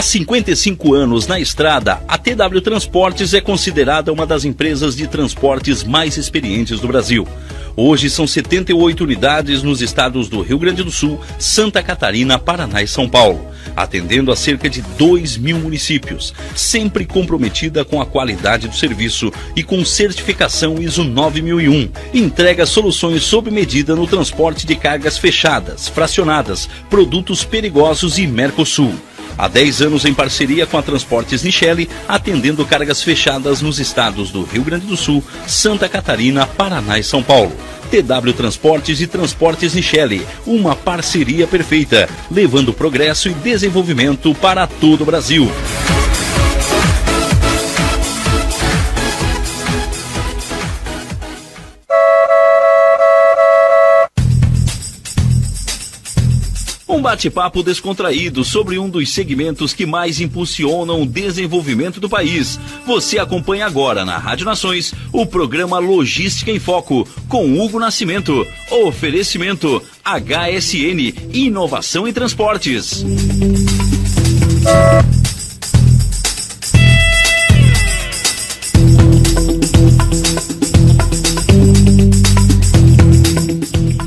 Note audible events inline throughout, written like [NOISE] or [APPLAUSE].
Há 55 anos na estrada, a TW Transportes é considerada uma das empresas de transportes mais experientes do Brasil. Hoje são 78 unidades nos estados do Rio Grande do Sul, Santa Catarina, Paraná e São Paulo, atendendo a cerca de 2 mil municípios, sempre comprometida com a qualidade do serviço e com certificação ISO 9001. Entrega soluções sob medida no transporte de cargas fechadas, fracionadas, produtos perigosos e Mercosul. Há 10 anos em parceria com a Transportes Nichelle, atendendo cargas fechadas nos estados do Rio Grande do Sul, Santa Catarina, Paraná e São Paulo. TW Transportes e Transportes Nichelle, uma parceria perfeita, levando progresso e desenvolvimento para todo o Brasil. Um bate-papo descontraído sobre um dos segmentos que mais impulsionam o desenvolvimento do país. Você acompanha agora na Rádio Nações o programa Logística em Foco com Hugo Nascimento. Oferecimento HSN Inovação em Transportes.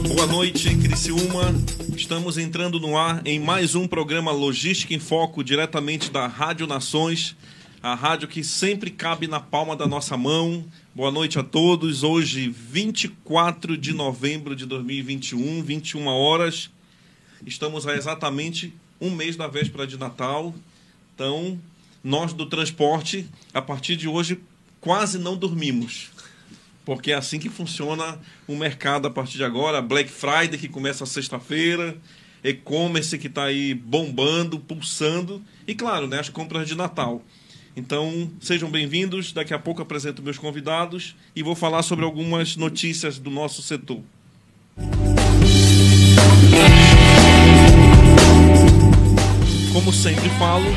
Boa noite, Criciúma. Estamos entrando no ar em mais um programa Logística em Foco, diretamente da Rádio Nações, a rádio que sempre cabe na palma da nossa mão. Boa noite a todos. Hoje, 24 de novembro de 2021, 21 horas. Estamos a exatamente um mês da véspera de Natal. Então, nós do transporte, a partir de hoje, quase não dormimos porque é assim que funciona o mercado a partir de agora. Black Friday, que começa sexta-feira, e-commerce que está aí bombando, pulsando, e claro, né, as compras de Natal. Então, sejam bem-vindos. Daqui a pouco apresento meus convidados e vou falar sobre algumas notícias do nosso setor. Como sempre falo,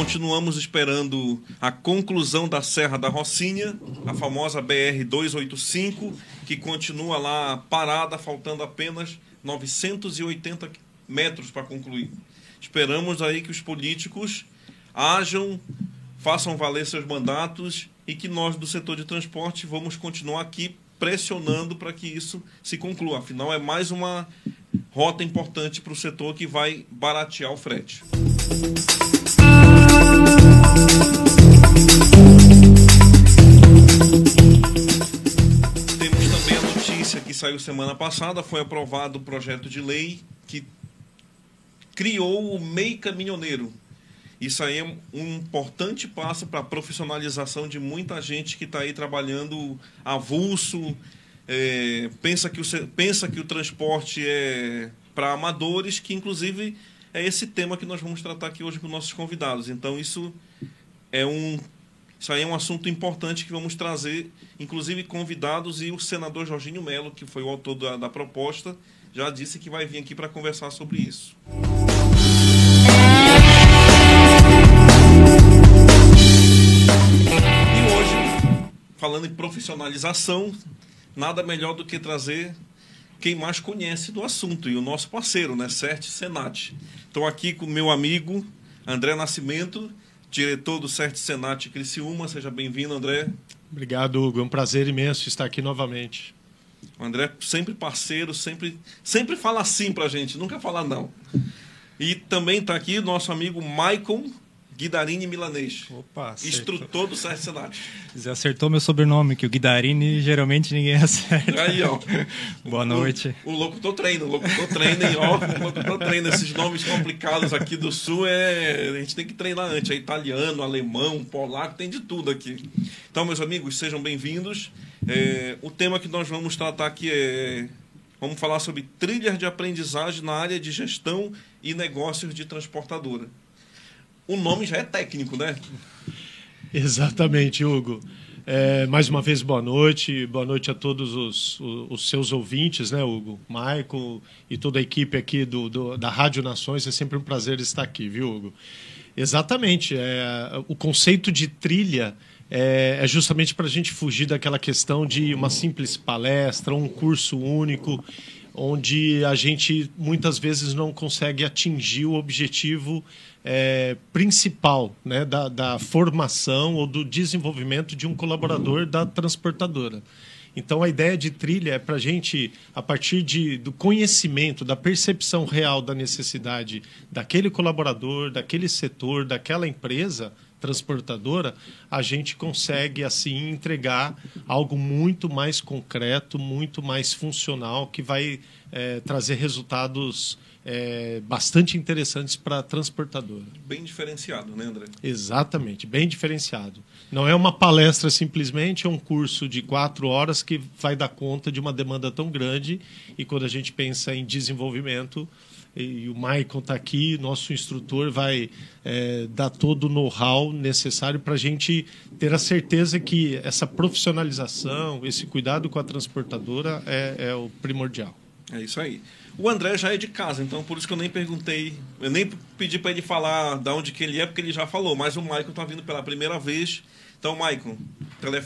continuamos esperando a conclusão da Serra da Rocinha, a famosa BR 285, que continua lá parada, faltando apenas 980 metros para concluir. Esperamos aí que os políticos ajam, façam valer seus mandatos e que nós do setor de transporte vamos continuar aqui pressionando para que isso se conclua. Afinal, é mais uma rota importante para o setor que vai baratear o frete. Saiu semana passada, foi aprovado o projeto de lei que criou o MEI Caminhoneiro. Isso aí é um importante passo para a profissionalização de muita gente que está aí trabalhando avulso, é, pensa, que o, pensa que o transporte é para amadores, que inclusive é esse tema que nós vamos tratar aqui hoje com nossos convidados. Então isso é um isso aí é um assunto importante que vamos trazer, inclusive convidados e o senador Jorginho Melo, que foi o autor da, da proposta, já disse que vai vir aqui para conversar sobre isso. E hoje, falando em profissionalização, nada melhor do que trazer quem mais conhece do assunto e o nosso parceiro, né, Cert Senat. Estou aqui com meu amigo André Nascimento, diretor do Cert Senat Criciúma. Seja bem-vindo, André. Obrigado, Hugo. É um prazer imenso estar aqui novamente. O André sempre parceiro, sempre, sempre fala sim pra gente, nunca fala não. E também está aqui o nosso amigo Maicon Guidarini Milanês. Opa, acertou. Instrutor do Sérgio Senat. Você acertou meu sobrenome, que o Guidarini geralmente ninguém [LAUGHS] acerta. Aí, ó. Boa noite. O, o locutor treina, o locutor treina, e ó, o locutor treina. Esses nomes complicados aqui do sul, é, a gente tem que treinar antes. É italiano, alemão, polaco, tem de tudo aqui. Então, meus amigos, sejam bem-vindos. É, o tema que nós vamos tratar aqui é Vamos falar sobre trilhas de aprendizagem na área de gestão e negócios de transportadora. O nome já é técnico, né? Exatamente, Hugo. É, mais uma vez, boa noite. Boa noite a todos os, os, os seus ouvintes, né, Hugo? Michael e toda a equipe aqui do, do, da Rádio Nações. É sempre um prazer estar aqui, viu, Hugo? Exatamente. É, o conceito de trilha é, é justamente para a gente fugir daquela questão de uma simples palestra, um curso único, onde a gente muitas vezes não consegue atingir o objetivo é, principal né, da, da formação ou do desenvolvimento de um colaborador da transportadora. Então, a ideia de trilha é para a gente, a partir de, do conhecimento, da percepção real da necessidade daquele colaborador, daquele setor, daquela empresa, transportadora, a gente consegue assim entregar algo muito mais concreto, muito mais funcional, que vai é, trazer resultados é, bastante interessantes para a transportadora. Bem diferenciado, né, André? Exatamente, bem diferenciado. Não é uma palestra simplesmente, é um curso de quatro horas que vai dar conta de uma demanda tão grande e quando a gente pensa em desenvolvimento, e o Maicon está aqui, nosso instrutor vai é, dar todo o know-how necessário para a gente ter a certeza que essa profissionalização, esse cuidado com a transportadora é, é o primordial. É isso aí. O André já é de casa, então por isso que eu nem perguntei, eu nem pedi para ele falar de onde que ele é, porque ele já falou, mas o Maicon está vindo pela primeira vez. Então, Maicon,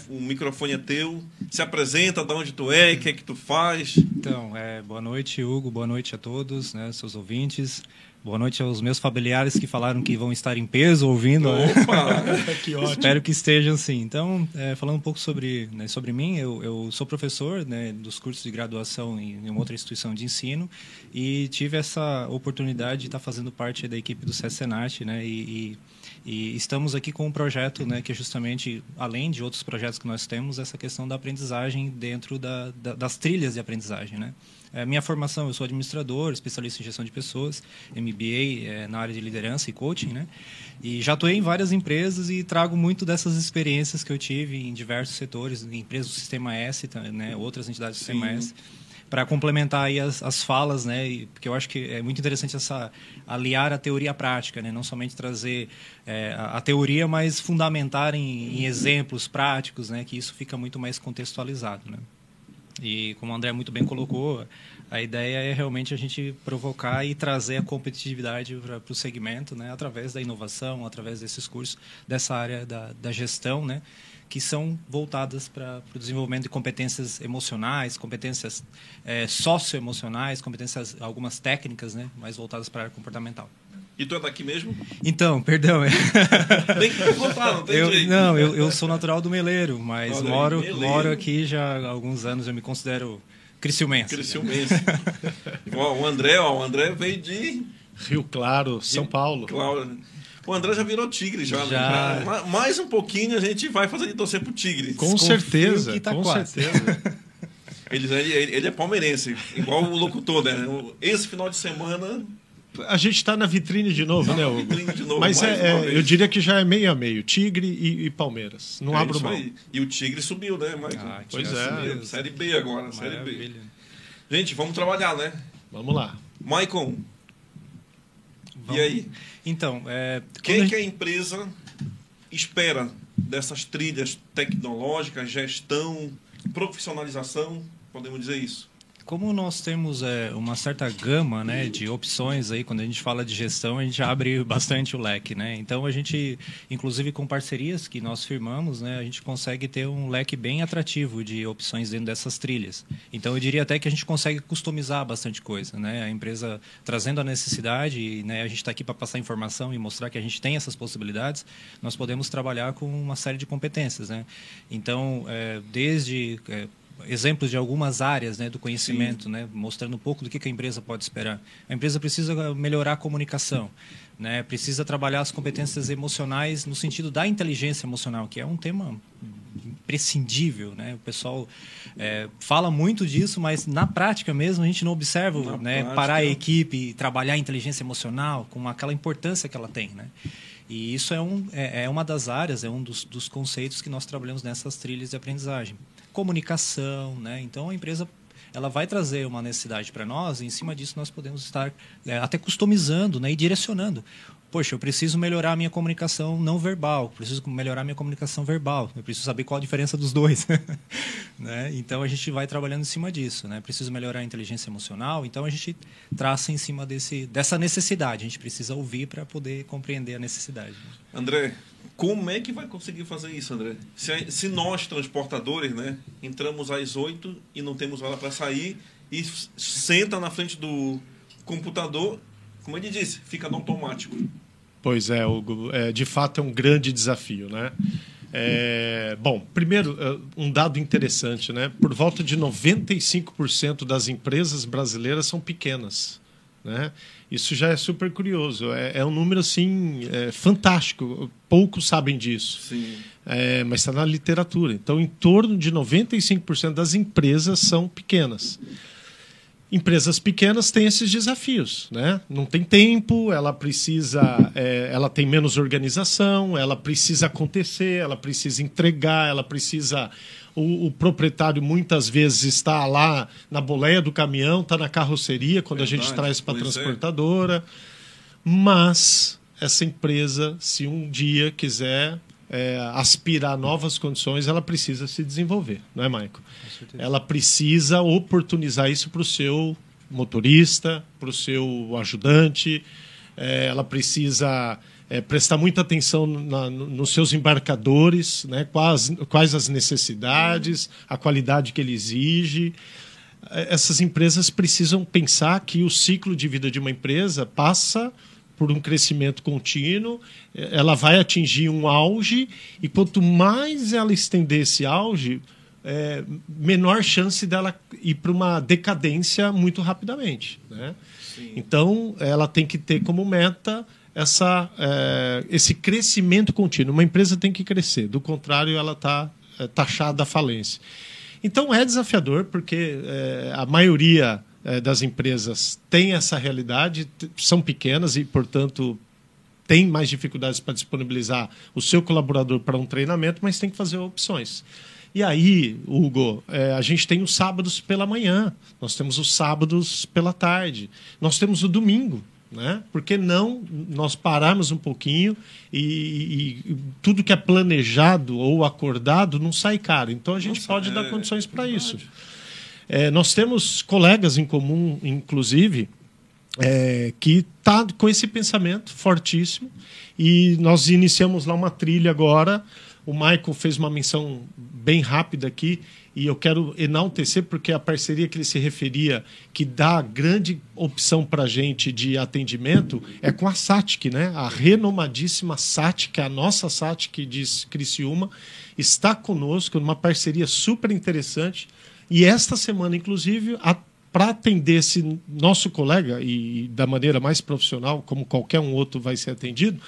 o microfone é teu. Se apresenta, de onde tu é, o que é que tu faz. Então, é, boa noite, Hugo. Boa noite a todos, né, seus ouvintes. Boa noite aos meus familiares que falaram que vão estar em peso ouvindo. Né? Opa! Né? [LAUGHS] que ótimo. Espero que estejam sim. Então, é, falando um pouco sobre, né, sobre mim, eu, eu sou professor né, dos cursos de graduação em, em, uma outra instituição de ensino e tive essa oportunidade de estar fazendo parte da equipe do SESCENAT, né, e, e e estamos aqui com um projeto né, que é justamente, além de outros projetos que nós temos, essa questão da aprendizagem dentro da, da, das trilhas de aprendizagem. Né? É, minha formação, eu sou administrador, especialista em gestão de pessoas, MBA é, na área de liderança e coaching, né? E já atuei em várias empresas e trago muito dessas experiências que eu tive em diversos setores, em empresas do Sistema S, né? outras entidades do Sistema Sim. S para complementar aí as, as falas, né? E, porque eu acho que é muito interessante essa aliar a teoria à prática, né? Não somente trazer é, a, a, teoria, mas fundamentar em, em, exemplos práticos, né? Que isso fica muito mais contextualizado, né? E como o André muito bem colocou, a ideia é realmente a gente provocar e trazer a competitividade para o segmento, né? Através da inovação, através desses cursos dessa área da, da gestão, né? que são voltadas para o desenvolvimento de competências emocionais, competências é, socioemocionais, competências algumas técnicas, né, mais voltadas para a área comportamental. E tu é daqui mesmo? Então, perdão. [LAUGHS] tem que voltar, não tem eu, jeito. Não, eu, eu sou natural do Meleiro, mas Olha moro, moro aqui já há alguns anos, eu me considero criciumense. Criciumense. o André, ó, o André veio de... Rio Claro, São Paulo. Claro. O André já virou tigre já. Né? já. Né? Mais um pouquinho a gente vai fazer de torcer pro tigre. Com Desconfio certeza, tá com quase. certeza. ele, ele, ele é palmeirense, igual o locutor, né? Esse final de semana a gente está na vitrine de novo, tá né, Hugo? Vitrine de novo, Mas é, é eu diria que já é meio a meio. Tigre e, e Palmeiras. Não é abro mão. Aí. E o Tigre subiu, né, Michael? Ah, pois é. Subiu. Série B agora, Maravilha. Série B. Gente, vamos trabalhar, né? Vamos lá. Maicon, Vamos... e aí? Então, é, O que, quando a que a empresa espera dessas trilhas tecnológicas, gestão, profissionalização, podemos dizer isso? Como nós temos é, uma certa gama né, de opções aí, quando a gente fala de gestão, a gente abre [LAUGHS] bastante o leque. Né? Então, a gente, inclusive com parcerias que nós firmamos, né, a gente consegue ter um leque bem atrativo de opções dentro dessas trilhas. Então, eu diria até que a gente consegue customizar bastante coisa. Né? A empresa trazendo a necessidade, né, a gente está aqui para passar informação e mostrar que a gente tem essas possibilidades, nós podemos trabalhar com uma série de competências. Né? Então, é, desde... É, exemplos de algumas áreas né, do conhecimento, né, mostrando um pouco do que, que a empresa pode esperar. A empresa precisa melhorar a comunicação, né, precisa trabalhar as competências emocionais no sentido da inteligência emocional, que é um tema imprescindível, né? O pessoal é, fala muito disso, mas na prática mesmo a gente não observa, né? Parar a equipe e trabalhar a inteligência emocional com aquela importância que ela tem, né? E isso é, um, é, é uma das áreas, é um dos, dos conceitos que nós trabalhamos nessas trilhas de aprendizagem. Comunicação, né? Então a empresa ela vai trazer uma necessidade para nós e em cima disso nós podemos estar é, até customizando né, e direcionando. Poxa, eu preciso melhorar a minha comunicação não verbal, preciso melhorar a minha comunicação verbal, eu preciso saber qual a diferença dos dois. [LAUGHS] né? Então a gente vai trabalhando em cima disso. Né? Preciso melhorar a inteligência emocional, então a gente traça em cima desse, dessa necessidade. A gente precisa ouvir para poder compreender a necessidade. André, como é que vai conseguir fazer isso, André? Se, se nós, transportadores, né, entramos às 8 e não temos hora para sair e senta na frente do computador, como ele disse, fica no automático. Pois é, Hugo, é, de fato é um grande desafio, né? É, bom, primeiro, é, um dado interessante, né? Por volta de 95% das empresas brasileiras são pequenas, né? Isso já é super curioso, é, é um número assim é, fantástico. Poucos sabem disso. É, mas está na literatura. Então, em torno de 95% das empresas são pequenas. Empresas pequenas têm esses desafios, né? Não tem tempo, ela precisa, é, ela tem menos organização, ela precisa acontecer, ela precisa entregar, ela precisa. O, o proprietário muitas vezes está lá na boleia do caminhão, está na carroceria quando a gente Verdade, traz para a é. transportadora. Mas essa empresa, se um dia quiser é, aspirar a novas condições, ela precisa se desenvolver, não é, Maico? Ela precisa oportunizar isso para o seu motorista, para o seu ajudante, é, ela precisa é, prestar muita atenção na- no- nos seus embarcadores, né? quais, quais as necessidades, a qualidade que ele exige essas empresas precisam pensar que o ciclo de vida de uma empresa passa por um crescimento contínuo, eh, ela vai atingir um auge e quanto mais ela estender esse auge, eh, menor chance dela ir para uma decadência muito rapidamente. Né? Então, ela tem que ter como meta essa, eh, esse crescimento contínuo. Uma empresa tem que crescer, do contrário, ela está taxada à falência. Então é desafiador, porque eh, a maioria eh, das empresas tem essa realidade, são pequenas e, portanto, tem mais dificuldades para disponibilizar o seu colaborador para um treinamento, mas tem que fazer opções. E aí, Hugo, eh, a gente tem os sábados pela manhã, nós temos os sábados pela tarde, nós temos o domingo. Né? Por que não nós pararmos um pouquinho e, e- e tudo que é planejado ou acordado não sai caro? Então a gente Nossa, pode é dar condições para verdade. isso. É, nós temos colegas em comum, inclusive, é, que está com esse pensamento fortíssimo. E nós iniciamos lá uma trilha agora. O Michael fez uma menção bem rápida aqui e eu quero enaltecer porque a parceria que ele se referia, que dá grande opção para a gente de atendimento, é com a SATIC, né? A renomadíssima SATIC, a nossa SATIC de Criciúma, está conosco numa parceria super interessante. E esta semana, inclusive, para atender esse nosso colega, e da maneira mais profissional, como qualquer um outro vai ser atendido,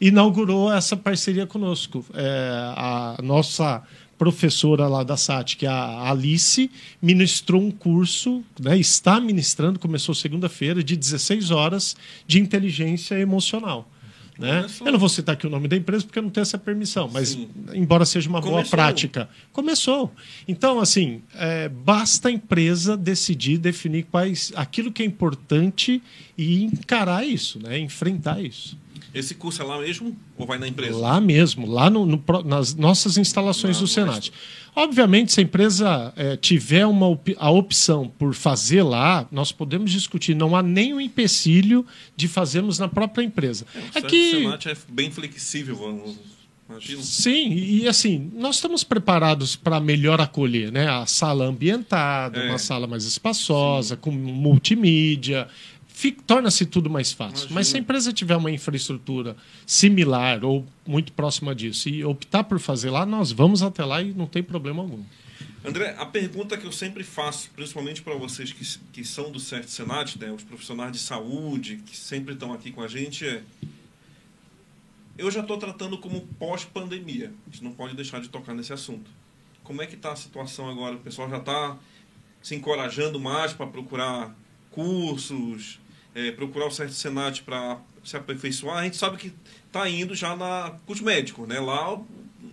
inaugurou essa parceria conosco. É, a nossa professora lá da SAT, que é a Alice, ministrou um curso, né, está ministrando, começou segunda-feira, de 16 horas de inteligência emocional. Né? Eu não vou citar aqui o nome da empresa porque eu não tenho essa permissão, mas Sim. embora seja uma boa Começou. prática, começou. Então, assim, é, basta a empresa decidir, definir quais aquilo que é importante e encarar isso, né? enfrentar isso. Esse curso é lá mesmo ou vai na empresa? Lá mesmo, lá no- no nas nossas instalações Lá do Senat. Obviamente, se a empresa eh, tiver uma op- a opção por fazer lá, nós podemos discutir. Não há nenhum empecilho de fazermos na própria empresa. O Aqui, Senat é bem flexível, vamos- imagina. Sim, e assim, nós estamos preparados para melhor acolher, né? A sala ambientada, É. uma sala mais espaçosa, com multimídia. Torna-se tudo mais fácil. Imagina. Mas se a empresa tiver uma infraestrutura similar ou muito próxima disso e optar por fazer lá, nós vamos até lá e não tem problema algum. André, a pergunta que eu sempre faço, principalmente para vocês que, que são do CERT Senat, né, os profissionais de saúde que sempre estão aqui com a gente, é: eu já estou tratando como pós-pandemia. A gente não pode deixar de tocar nesse assunto. Como é que está a situação agora? O pessoal já está se encorajando mais para procurar cursos, é, procurar o CERT Senat para se aperfeiçoar? A gente sabe que está indo já na curso médico, né? Lá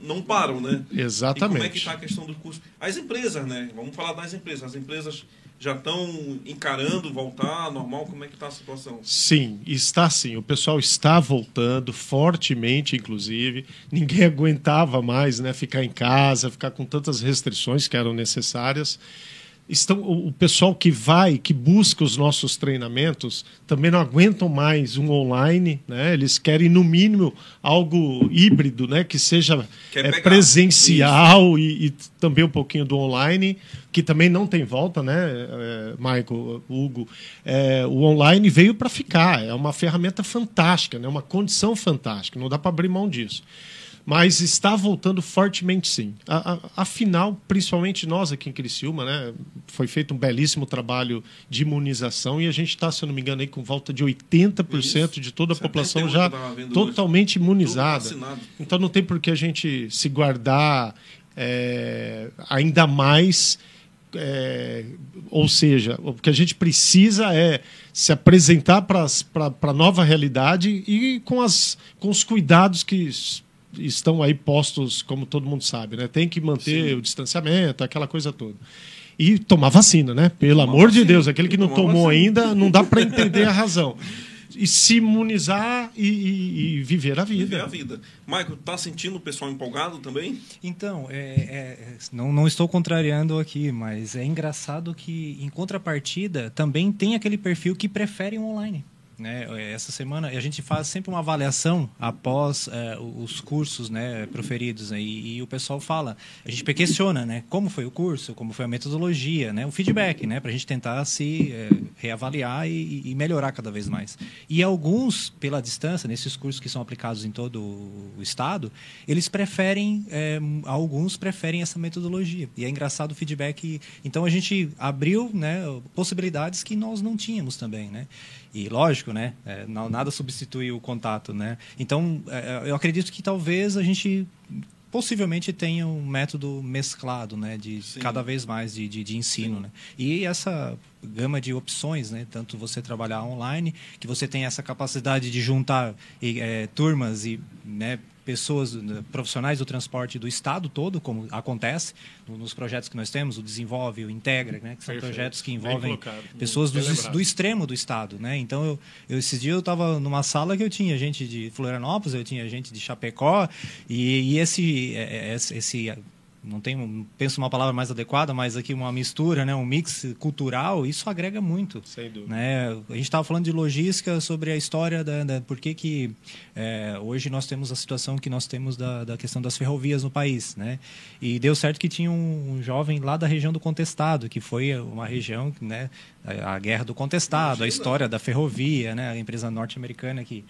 não param, né? E como é que Exatamente. está a questão do curso? As empresas, né? Vamos falar das empresas. As empresas já estão encarando voltar normal? Como é que está a situação? Sim, está sim. O pessoal está voltando fortemente, inclusive. Ninguém [LAUGHS] aguentava mais, né? Ficar em casa, ficar com tantas restrições que eram necessárias. Estão, o pessoal que vai, que busca os nossos treinamentos, também não aguentam mais um online, né? Eles querem no mínimo algo híbrido, né? Que seja é, presencial e, e também um pouquinho do online, que também não tem volta, né, é, Michael, Hugo? É, o online veio para ficar, é uma ferramenta fantástica, né, uma condição fantástica, não dá para abrir mão disso. Mas está voltando fortemente, sim. A- a- Afinal, principalmente nós aqui em Criciúma, né, foi feito um belíssimo trabalho de imunização e a gente está, se eu não me engano, aí com volta de 80% de toda a 78 população já totalmente Tudo imunizada. Então não tem por que a gente se guardar é, ainda mais. é, ou seja, o que a gente precisa é se apresentar para a nova realidade e com, as, com os cuidados que estão aí postos, como todo mundo sabe. Né? Tem que manter Sim. o distanciamento, aquela coisa toda. E tomar vacina, né? Pelo Tomar amor de vacina. Deus, aquele que não tomou vacina. ainda, não dá para entender a [LAUGHS] razão. E se imunizar e, e- e viver a vida. Viver a vida. Michael, tá sentindo o pessoal empolgado também? Então, é, é- é- não, não estou contrariando aqui, mas é engraçado que, em contrapartida, também tem aquele perfil que prefere o online. Né? Essa semana a gente faz sempre uma avaliação após é, os cursos né, proferidos aí, e o pessoal fala, a gente questiona né, como foi o curso, como foi a metodologia, né, o feedback, né, para a gente tentar se é, reavaliar e, e melhorar cada vez mais. E alguns, pela distância, nesses cursos que são aplicados em todo o estado, eles preferem, é, alguns preferem essa metodologia. E é engraçado o feedback. Então a gente abriu né, possibilidades que nós não tínhamos também. Né? E lógico, né? é, não- nada substitui o contato, né? Então, é, eu acredito que talvez a gente possivelmente tenha um método mesclado, né? De Sim. cada vez mais de, de, de ensino, né? E essa gama de opções, né? Tanto você trabalhar online, que você tem essa capacidade de juntar e, é, turmas e né, pessoas né, profissionais do transporte do estado todo, como acontece no- nos projetos que nós temos, o Desenvolve, o Integra, né? Que são Perfeito. projetos que envolvem pessoas lembrado. do extremo do estado, né? Então eu, eu esses dias eu estava numa sala que eu tinha gente de Florianópolis, eu tinha gente de Chapecó e, e esse, é, é, esse esse- não não penso uma palavra mais adequada, mas aqui uma mistura, né? Um mix cultural, isso agrega muito. Sem dúvida. Né? A gente estava falando de logística sobre a história da, da por que que é, hoje nós temos a situação que nós temos da, da questão das ferrovias no país, né? E deu certo que tinha um, um jovem lá da região do Contestado, que foi uma região, né? A, a guerra do Contestado, a história da ferrovia, né? A empresa norte-americana que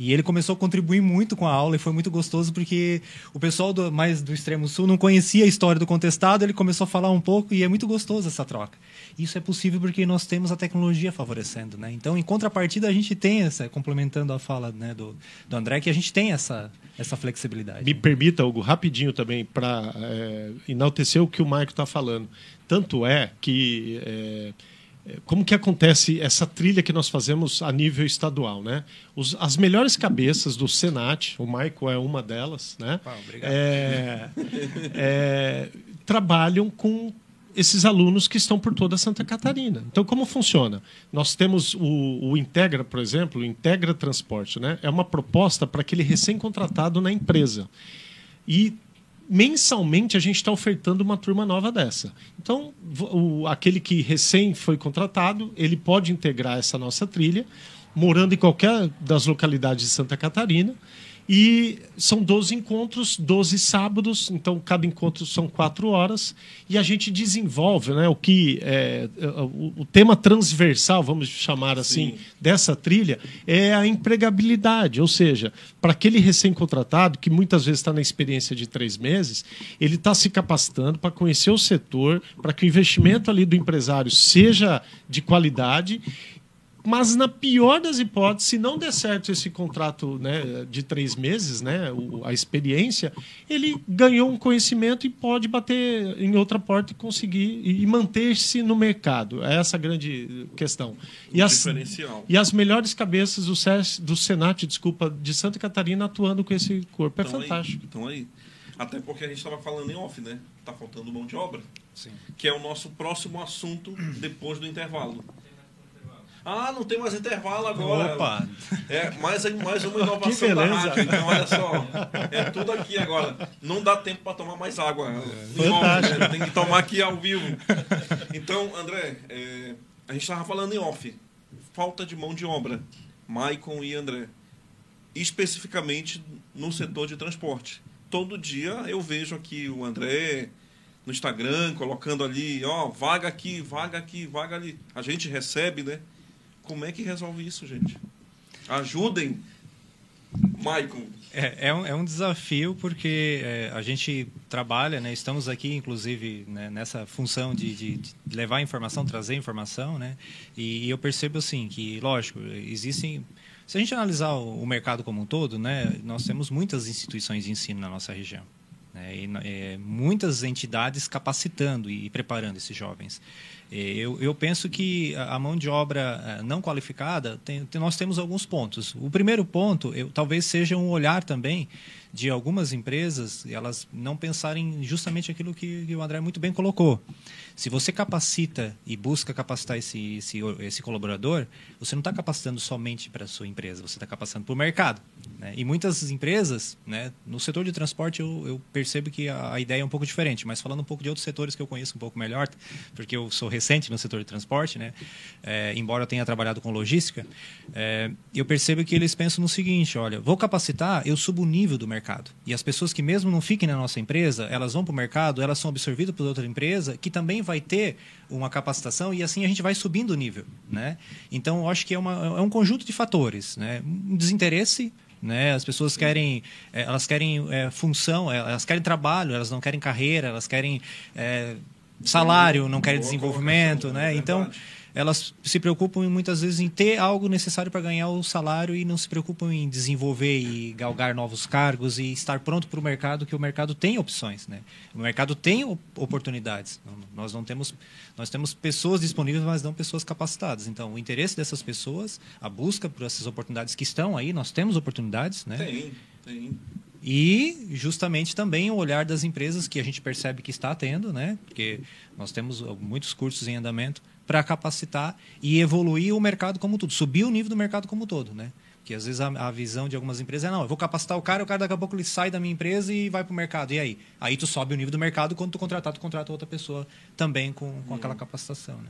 e ele começou a contribuir muito com a aula e foi muito gostoso porque o pessoal do, mais do extremo sul não conhecia a história do contestado, ele começou a falar um pouco e é muito gostoso essa troca. Isso é possível porque nós temos a tecnologia favorecendo, né? Então, em contrapartida, a gente tem essa, complementando a fala né, do, do André, que a gente tem essa, essa flexibilidade. Me permita, Hugo, rapidinho também, para enaltecer o que o Marco está falando. Tanto é que é, como que acontece essa trilha que nós fazemos a nível estadual, né? Os, as melhores cabeças do Senat, o Michael é uma delas, né? Ah, obrigado. É, é, trabalham com esses alunos que estão por toda Santa Catarina. Então, como funciona? Nós temos o, o Integra, por exemplo, o Integra Transporte, né? É uma proposta para aquele recém-contratado na empresa. E mensalmente a gente está ofertando uma turma nova dessa. Então, o, aquele que recém foi contratado, ele pode integrar essa nossa trilha, morando em qualquer das localidades de Santa Catarina. E são 12 encontros, 12 sábados, então cada encontro são quatro horas, e a gente desenvolve né, o que é, o, o tema transversal, vamos chamar assim, Sim. dessa trilha, é a empregabilidade. Ou seja, para aquele recém-contratado, que muitas vezes está na experiência de três meses, ele está se capacitando para conhecer o setor, para que o investimento ali do empresário seja de qualidade mas na pior das hipóteses, se não der certo esse contrato né, de três meses, né, a experiência, ele ganhou um conhecimento e pode bater em outra porta e conseguir e manter-se no mercado. É essa a grande questão. E as, e as melhores cabeças do, SES, do Senat, desculpa, de Santa Catarina atuando com esse corpo. É então fantástico. Aí, então aí. Até porque a gente estava falando em off, né? Está faltando mão de obra. Sim. Que é o nosso próximo assunto depois do intervalo. Ah, não tem mais intervalo agora. Opa! É, mais, mais uma [LAUGHS] inovação da rádio. Então, olha só. É tudo aqui agora. Não dá tempo para tomar mais água. Fantástico. né? Tem que tomar aqui ao vivo. Então, André, é, a gente estava falando em off. Falta de mão de obra. Maicon e André. Especificamente no setor de transporte. Todo dia eu vejo aqui o André no Instagram colocando ali, ó, vaga aqui, vaga aqui, vaga ali. A gente recebe, né? Como é que resolve isso, gente? Ajudem, Michael. É, é, um, é um desafio porque é, a gente trabalha, né, estamos aqui, inclusive, né, nessa função de, de, de, levar informação, trazer informação, né, e, e, eu percebo assim que, lógico, existem. Se a gente analisar o, o mercado como um todo, né, nós temos muitas instituições de ensino na nossa região. Né, e, é, muitas entidades capacitando e preparando esses jovens. Eu, eu, penso que a mão de obra eh, não qualificada, tem, nós temos alguns pontos. O primeiro ponto, eu, talvez seja um olhar também de algumas empresas, elas não pensarem justamente aquilo que, que o André muito bem colocou. Se você capacita e busca capacitar esse, esse, esse colaborador, você não está capacitando somente para a sua empresa, você está capacitando para o mercado. Né? E muitas empresas, né, no setor de transporte, eu, eu percebo que a, a, ideia é um pouco diferente, mas falando um pouco de outros setores que eu conheço um pouco melhor, porque eu sou recente no setor de transporte, né, é, embora eu tenha trabalhado com logística, é, eu percebo que eles pensam no seguinte: olha, vou capacitar, eu subo o nível do mercado. E as pessoas que, mesmo não fiquem na nossa empresa, elas vão para o mercado, elas são absorvidas por outra empresa que também vai ter uma capacitação e assim a gente vai subindo o nível, né? Então, eu acho que é, uma, é um conjunto de fatores, né? Um desinteresse, né? As pessoas querem, é, elas querem é, função, é, elas querem trabalho, elas não querem carreira, elas querem é, salário, não querem desenvolvimento, né? Então elas se preocupam muitas vezes em ter algo necessário para ganhar o salário e não se preocupam em desenvolver e galgar novos cargos e estar pronto para o mercado, que o mercado tem opções, né? O mercado tem oportunidades. Nós não temos, nós temos pessoas disponíveis, mas não pessoas capacitadas. Então, o interesse dessas pessoas, a busca por essas oportunidades que estão aí, nós temos oportunidades, né? Tem, tem. E justamente também o olhar das empresas que a gente percebe que está tendo, né? Porque nós temos muitos cursos em andamento para capacitar e evoluir o mercado como todo, subir o nível do mercado como todo, né? Porque às vezes a, a, visão de algumas empresas é não, eu vou capacitar o cara, o cara daqui a pouco ele sai da minha empresa e vai para o mercado. E aí? Aí tu sobe o nível do mercado, quando tu contratar, tu contrata outra pessoa também com, com aquela capacitação, né?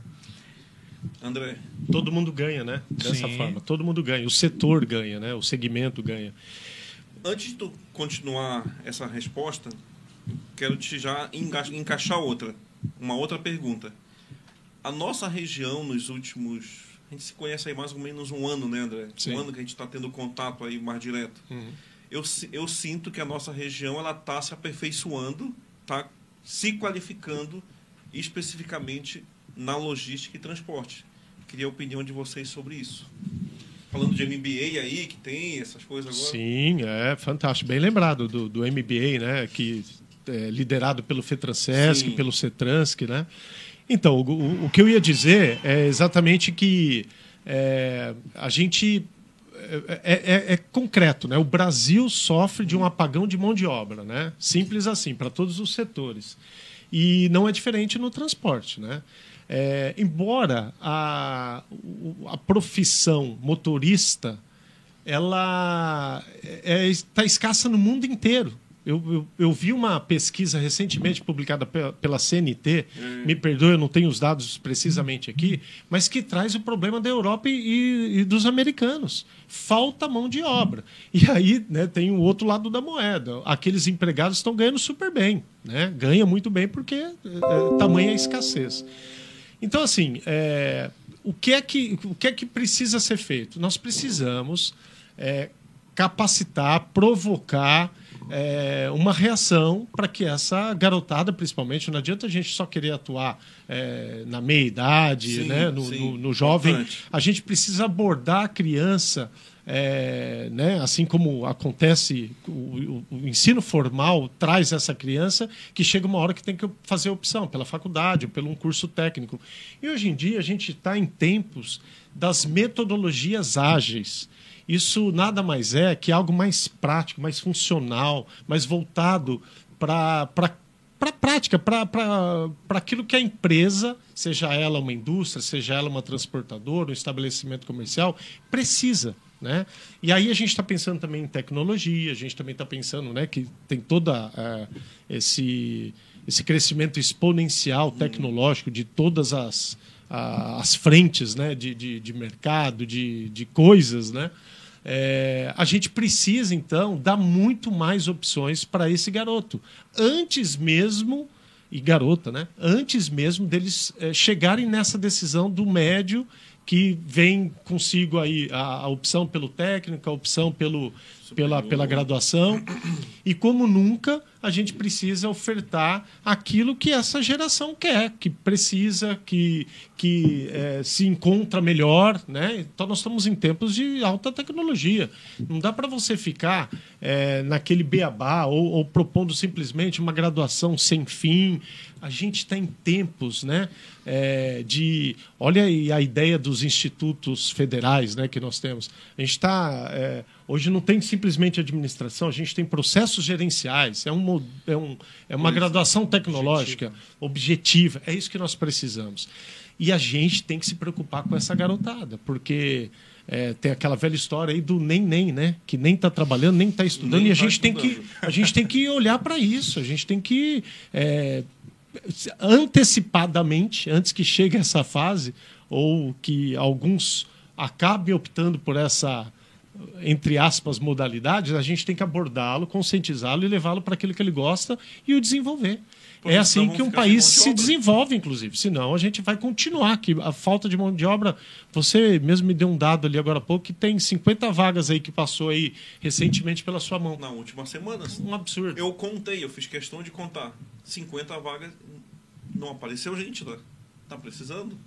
André. Todo mundo ganha, né? Dessa Sim. forma. Todo mundo ganha. O setor ganha, né? O segmento ganha. Antes de tu continuar essa resposta, quero te já encaixar outra. Uma outra pergunta a nossa região nos últimos. A gente se conhece aí mais ou menos um ano, né, André? Sim. Um ano que a gente está tendo contato aí mais direto. Uhum. Eu, eu sinto que a nossa região ela está se aperfeiçoando, está se qualificando especificamente na logística e transporte. Queria a opinião de vocês sobre isso. Falando de MBA aí, que tem essas coisas agora. Sim, é fantástico. Bem lembrado do, do MBA, né? Que é liderado pelo FETRANSESC, pelo CETRANSC, né? Então, o, o, que eu ia dizer é exatamente que é, a gente é, é, é, é, concreto, né? O Brasil sofre de um apagão de mão de obra, né? Simples assim, para todos os setores. E não é diferente no transporte, né? É, embora a, a profissão motorista ela está é, escassa no mundo inteiro. Eu, eu, eu, vi uma pesquisa recentemente publicada pela, CNT, hum. me perdoe, eu não tenho os dados precisamente aqui, mas que traz o problema da Europa e, e dos americanos. Falta mão de obra. E aí né, tem o outro lado da moeda. Aqueles empregados estão ganhando super bem. Né? Ganha muito bem porque é, é, tamanha a escassez. Então, assim, é, o, que é que, o que é que precisa ser feito? Nós precisamos é, capacitar, provocar é, uma reação para que essa garotada, principalmente, não adianta a gente só querer atuar é, na meia-idade, né, no, no, no, jovem. Importante. A gente precisa abordar a criança. É, né, assim como acontece, o, o, o, ensino formal traz essa criança que chega uma hora que tem que fazer opção pela faculdade ou pelo um curso técnico. E hoje em dia a gente está em tempos das metodologias ágeis. Isso nada mais é que algo mais prático, mais funcional, mais voltado para para a prática, para aquilo que a empresa, seja ela uma indústria, seja ela uma transportadora, um estabelecimento comercial, precisa. Né? E aí a gente está pensando também em tecnologia, a gente também está pensando né, que tem toda é, esse, esse crescimento exponencial tecnológico de todas as, as frentes né, de, de, de mercado, de, de coisas. Né? É, a gente precisa, então, dar muito mais opções para esse garoto. Antes mesmo, e garota, né? Antes mesmo deles é, chegarem nessa decisão do médio que vem consigo aí a, a opção pelo técnico, a opção pelo, pela, pela graduação. E como nunca, a gente precisa ofertar aquilo que essa geração quer, que precisa, que, que é, se encontra melhor. Né? Então, nós estamos em tempos de alta tecnologia. Não dá para você ficar é, naquele beabá ou, ou propondo simplesmente uma graduação sem fim. A gente está em tempos né, é, de. Olha aí a ideia dos institutos federais né, que nós temos. A gente está. É, hoje não tem simplesmente administração, a gente tem processos gerenciais. É um é, um, é uma graduação tecnológica objetiva. objetiva. É isso que nós precisamos. E a gente tem que se preocupar com essa garotada, porque é, tem aquela velha história aí do nem nem, né? Que nem está trabalhando, nem está estudando. Nem e a tá gente, tem que, a gente tem que olhar para isso. A gente tem que é, antecipadamente, antes que chegue essa fase, ou que alguns acabem optando por essa entre aspas, modalidades, a gente tem que abordá-lo, conscientizá-lo e levá-lo para aquilo que ele gosta e o desenvolver. é assim que um país de se desenvolve, inclusive. Senão a gente vai continuar aqui. A falta de mão de obra. Você mesmo me deu um dado ali agora há pouco que tem 50 vagas aí que passou aí recentemente pela sua mão. Na última semana. Um absurdo. Eu contei, eu fiz questão de contar. 50 vagas, não apareceu gente lá. Tá precisando?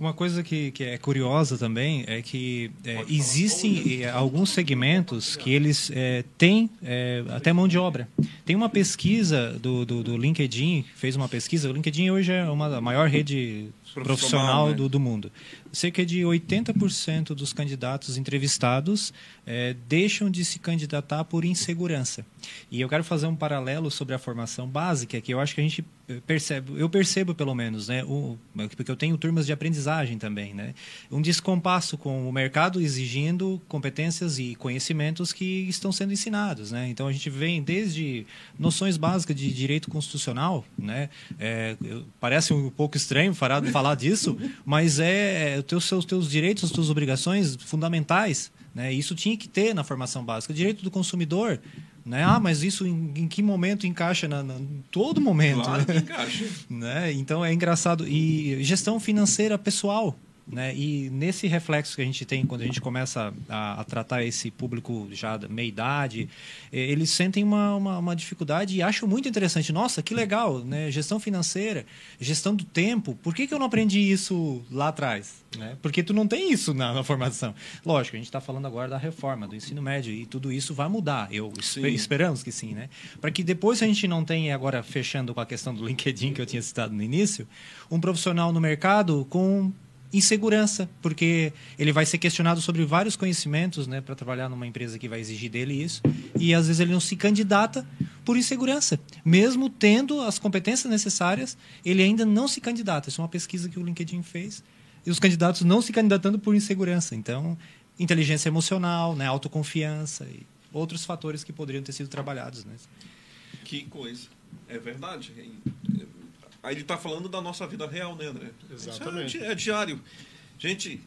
Uma coisa que, que é curiosa também é que é, existem é, alguns segmentos que eles é, têm é, até mão de obra. Tem uma pesquisa do, do, do, LinkedIn, fez uma pesquisa. O LinkedIn hoje é uma maior rede profissional, profissional né? do, do mundo cerca de 80% dos candidatos entrevistados é, deixam de se candidatar por insegurança. E eu quero fazer um paralelo sobre a formação básica, que eu acho que a gente percebe, eu percebo pelo menos, né, o, porque eu tenho turmas de aprendizagem também, né, um descompasso com o mercado exigindo competências e conhecimentos que estão sendo ensinados, né. Então a gente vem desde noções básicas de direito constitucional, né, é, parece um pouco estranho falar, falar disso, mas é os teus, seus teus direitos, as tuas obrigações fundamentais. Né? Isso tinha que ter na formação básica. Direito do consumidor. Né? Ah, mas isso em, em que momento encaixa? Na, na, todo momento. Claro né? encaixa. né? Então é engraçado. E gestão financeira pessoal. Né? E nesse reflexo que a gente tem quando a gente começa a, a tratar esse público já da meia idade, eles sentem uma, uma, uma, dificuldade e acham muito interessante. Nossa, que legal, né? Gestão financeira, gestão do tempo. Por que, que eu não aprendi isso lá atrás? Né? Porque tu não tem isso na, na formação. Lógico, a gente está falando agora da reforma do ensino médio e tudo isso vai mudar. Eu esperamos que sim, né? Para que depois a gente não tenha agora fechando com a questão do LinkedIn que eu tinha citado no início, um profissional no mercado com insegurança, porque ele vai ser questionado sobre vários conhecimentos, né, para trabalhar numa empresa que vai exigir dele isso, e às vezes ele não se candidata por insegurança, mesmo tendo as competências necessárias, ele ainda não se candidata. Isso é uma pesquisa que o LinkedIn fez, e os candidatos não se candidatando por insegurança. Então, inteligência emocional, né, autoconfiança e outros fatores que poderiam ter sido trabalhados, né? Que coisa. É verdade. Aí ele está falando da nossa vida real, né, André? Exatamente. É, é, diário. Gente,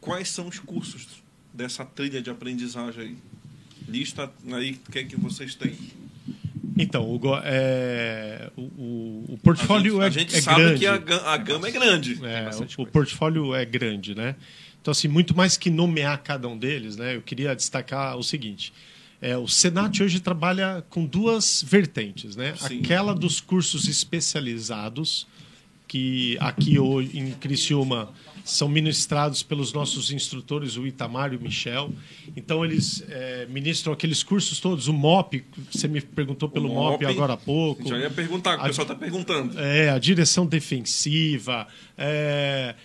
quais são os cursos dessa trilha de aprendizagem aí? Lista aí, o que é que vocês têm? Então, Hugo, é, o, o, portfólio a gente, é, a gente é sabe grande. que a, a gama é grande. É, o, o portfólio é grande, né? Então, assim, muito mais que nomear cada um deles, né? Eu queria destacar o seguinte. É, o Senat hoje trabalha com duas vertentes, né? Sim. Aquela dos cursos especializados, que aqui hoje em Criciúma são ministrados pelos nossos instrutores, o Itamar e o Michel. Então, eles é, ministram aqueles cursos todos. O MOP, você me perguntou pelo MOP, MOP agora há pouco. Já ia perguntar, o pessoal está perguntando. É, a direção defensiva, é,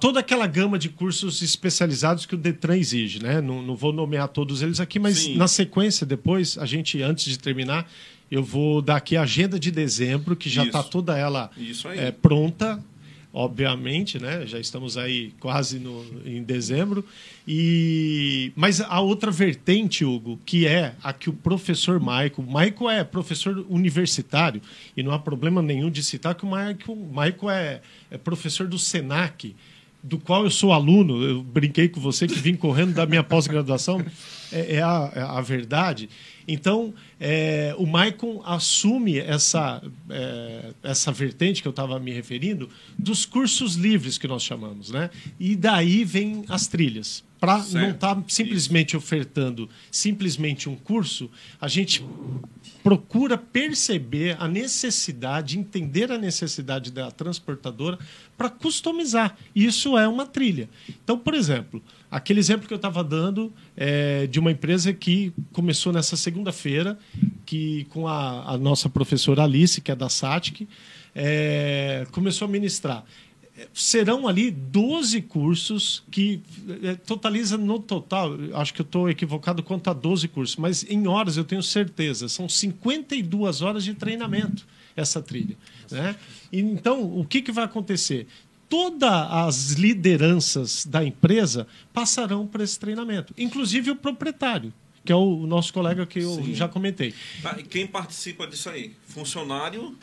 toda aquela gama de cursos especializados que o Detran exige, né? Não, não vou nomear todos eles aqui, mas Sim. na sequência, depois, a gente, antes de terminar, eu vou dar aqui a agenda de dezembro, que já está toda ela é, pronta, obviamente, né? Já estamos aí quase no, em dezembro. E mas a outra vertente, Hugo, que é a que o professor Maico, Maico é professor universitário e não há problema nenhum de citar que o Maico, Maico é, é professor do Senac, do qual eu sou aluno. Eu brinquei com você que vim correndo da minha pós-graduação. É, é a, é a verdade. Então, é, o Maicon assume essa, é, essa vertente que eu estava me referindo dos cursos livres que nós chamamos. Né? E daí vem as trilhas. Para não estar simplesmente ofertando simplesmente um curso, a gente procura perceber a necessidade, entender a necessidade da transportadora para customizar. Isso é uma trilha. Então, por exemplo, aquele exemplo que eu estava dando é de uma empresa que começou nessa segunda-feira, que com a, a nossa professora Alice, que é da SATIC, é, começou a ministrar serão ali 12 cursos que eh, totaliza no total, acho que eu estou equivocado quanto a 12 cursos, mas em horas eu tenho certeza, são 52 horas de treinamento essa trilha. Né? Então, o que, que vai acontecer? Todas as lideranças da empresa passarão por esse treinamento, inclusive o proprietário, que é o nosso colega que eu Sim. já comentei. Tá, e quem participa disso aí? Funcionário,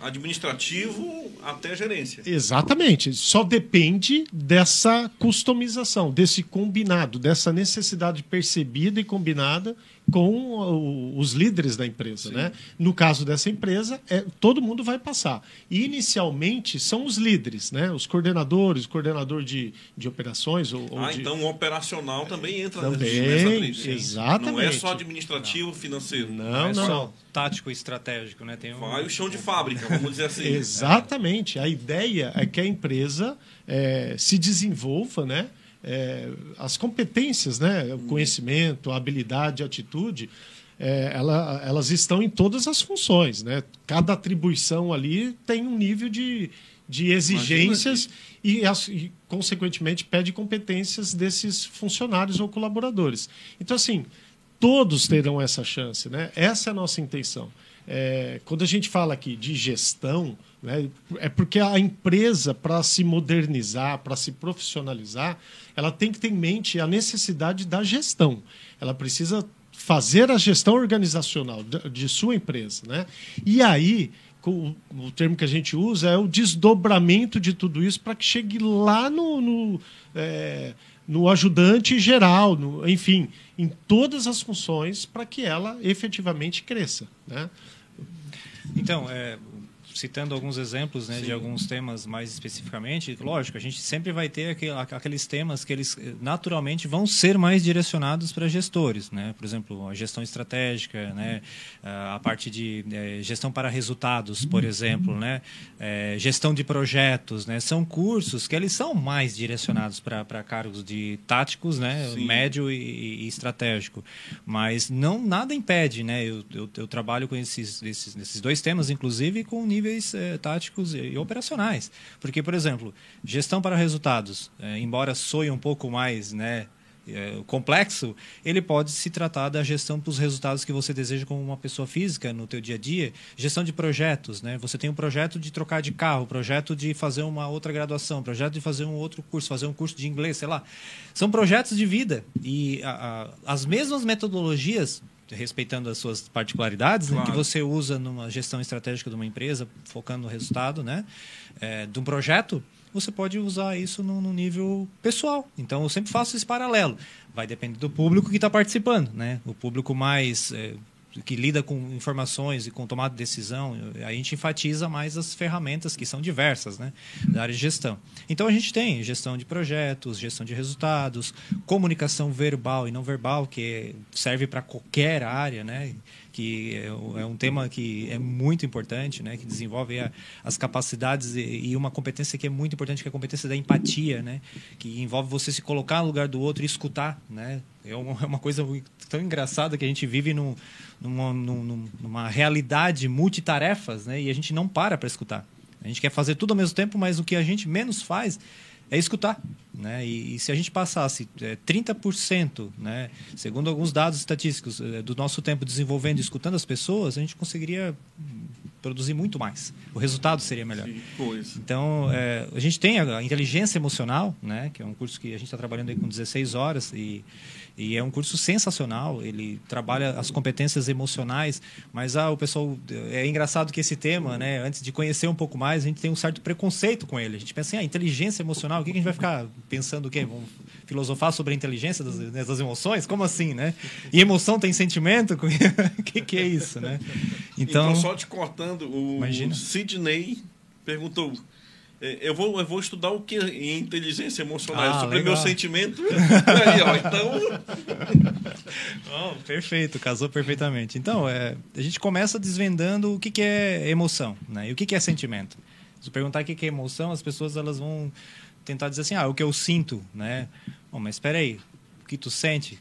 administrativo até gerência. Exatamente. Só depende dessa customização, desse combinado, dessa necessidade percebida e combinada com os líderes da empresa. Né? No caso dessa empresa, é, todo mundo vai passar. E, inicialmente, são os líderes, né? os coordenadores, o coordenador de, de operações. Ou, ou Ah, de- então o operacional também entra Também, nessa trilha. exatamente. Não é só administrativo, financeiro. Não, é não. só tático e estratégico, né? Tem um, Vai o chão de fábrica, vamos dizer assim. [LAUGHS] Exatamente. A ideia é que a empresa eh, se desenvolva, né? Eh, as competências, né? O conhecimento, a habilidade, a atitude, eh, ela- elas estão em todas as funções, né? Cada atribuição ali tem um nível de, de exigências e, e, consequentemente, pede competências desses funcionários ou colaboradores. Então, assim, todos terão essa chance, né? Essa é a nossa intenção. É, quando a gente fala aqui de gestão, né, é porque a empresa, para se modernizar, para se profissionalizar, ela tem que ter em mente a necessidade da gestão. Ela precisa fazer a gestão organizacional de, de sua empresa. Né? E aí, o, o termo que a gente usa é o desdobramento de tudo isso para que chegue lá no, no, é, no ajudante geral, no- enfim, em todas as funções para que ela efetivamente cresça. Né? Então, é, citando alguns exemplos né, de alguns temas mais especificamente, lógico, a gente sempre vai ter aquele, aqueles temas que eles eh, naturalmente vão ser mais direcionados para gestores. Né? Por exemplo, a gestão estratégica, né? a parte de é, gestão para resultados, por exemplo, né? É, gestão de projetos. Né? São cursos que eles são mais direcionados para cargos de táticos, né? médio e, e, estratégico. Mas não nada impede. Né? Eu, eu, eu trabalho com esses, esses, esses dois temas, inclusive, com níveis é, táticos e, e, operacionais. Porque, por exemplo, gestão para resultados, é, embora soe um pouco mais né, é, complexo, ele pode se tratar da gestão dos resultados que você deseja como uma pessoa física no teu dia a dia. Gestão de projetos, né? Você tem um projeto de trocar de carro, projeto de fazer uma outra graduação, projeto de fazer um outro curso, fazer um curso de inglês, sei lá. São projetos de vida e a, a, as mesmas metodologias respeitando as suas particularidades, claro. né, que você usa numa gestão estratégica de uma empresa, focando no resultado, né, é, de um projeto, você pode usar isso no, no, nível pessoal. Então, eu sempre faço esse paralelo. Vai depender do público que está participando, né? O público mais é, que lida com informações e com tomada de decisão, a gente enfatiza mais as ferramentas que são diversas, né, da área de gestão. Então a gente tem gestão de projetos, gestão de resultados, comunicação verbal e não verbal, que serve para qualquer área, né? Que é, é um tema que é muito importante, né? que desenvolve as capacidades e uma competência que é muito importante, que é a competência da empatia, né? que envolve você se colocar no lugar do outro e escutar. Né? É uma é coisa tão engraçada que a gente vive num, numa, numa realidade multitarefas né? e a gente não para para escutar. A gente quer fazer tudo ao mesmo tempo, mas o que a gente menos faz é escutar. Né? E, e, se a gente passasse é, 30%, né, segundo alguns dados estatísticos, é, do nosso tempo desenvolvendo e escutando as pessoas, a gente conseguiria produzir muito mais. O resultado seria melhor. Sim, então, é, a gente tem a inteligência emocional, né, que é um curso que a gente está trabalhando aí com 16 horas e e é um curso sensacional, ele trabalha as competências emocionais, mas ah, o pessoal é engraçado que esse tema, né, antes de conhecer um pouco mais, a gente tem um certo preconceito com ele. A gente pensa assim, ah, inteligência emocional, o que a gente vai ficar pensando o quê? Vamos filosofar sobre a inteligência das, né, das emoções? Como assim, né? E emoção tem sentimento? [LAUGHS] O que, que é isso, né? Então, então só te cortando, o Imagina. Sidney perguntou eu vou, eu vou estudar o que em inteligência emocional ah, sobre legal. meu sentimento. [LAUGHS] Aí, ó, então. [LAUGHS] Oh, perfeito, casou perfeitamente. Então, é, a gente começa desvendando o que, que é emoção né? e o que, que é sentimento. Se perguntar o que, que é emoção, as pessoas elas vão tentar dizer assim: ah, o que eu sinto, né? Bom, mas espera aí, o que tu sente?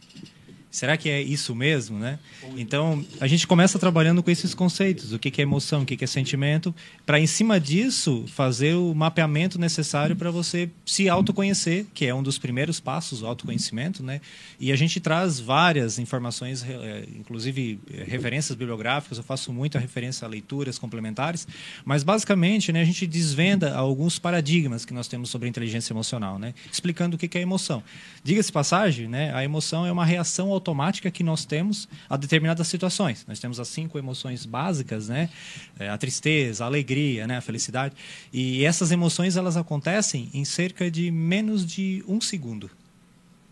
Será que é isso mesmo, né? Então, a gente começa trabalhando com esses conceitos, o que é emoção, o que é sentimento, para em cima disso fazer o mapeamento necessário para você se autoconhecer, que é um dos primeiros passos, o autoconhecimento, né? E a gente traz várias informações, eh, inclusive eh, referências bibliográficas, eu faço muita referência a leituras complementares, mas basicamente, né, a gente desvenda alguns paradigmas que nós temos sobre a inteligência emocional, né? Explicando o que é emoção. Diga-se passagem, né, a emoção é uma reação automática que nós temos a determinadas situações. Nós temos as cinco emoções básicas, né? É, a tristeza, a alegria, né? a felicidade. E essas emoções elas acontecem em cerca de menos de um segundo.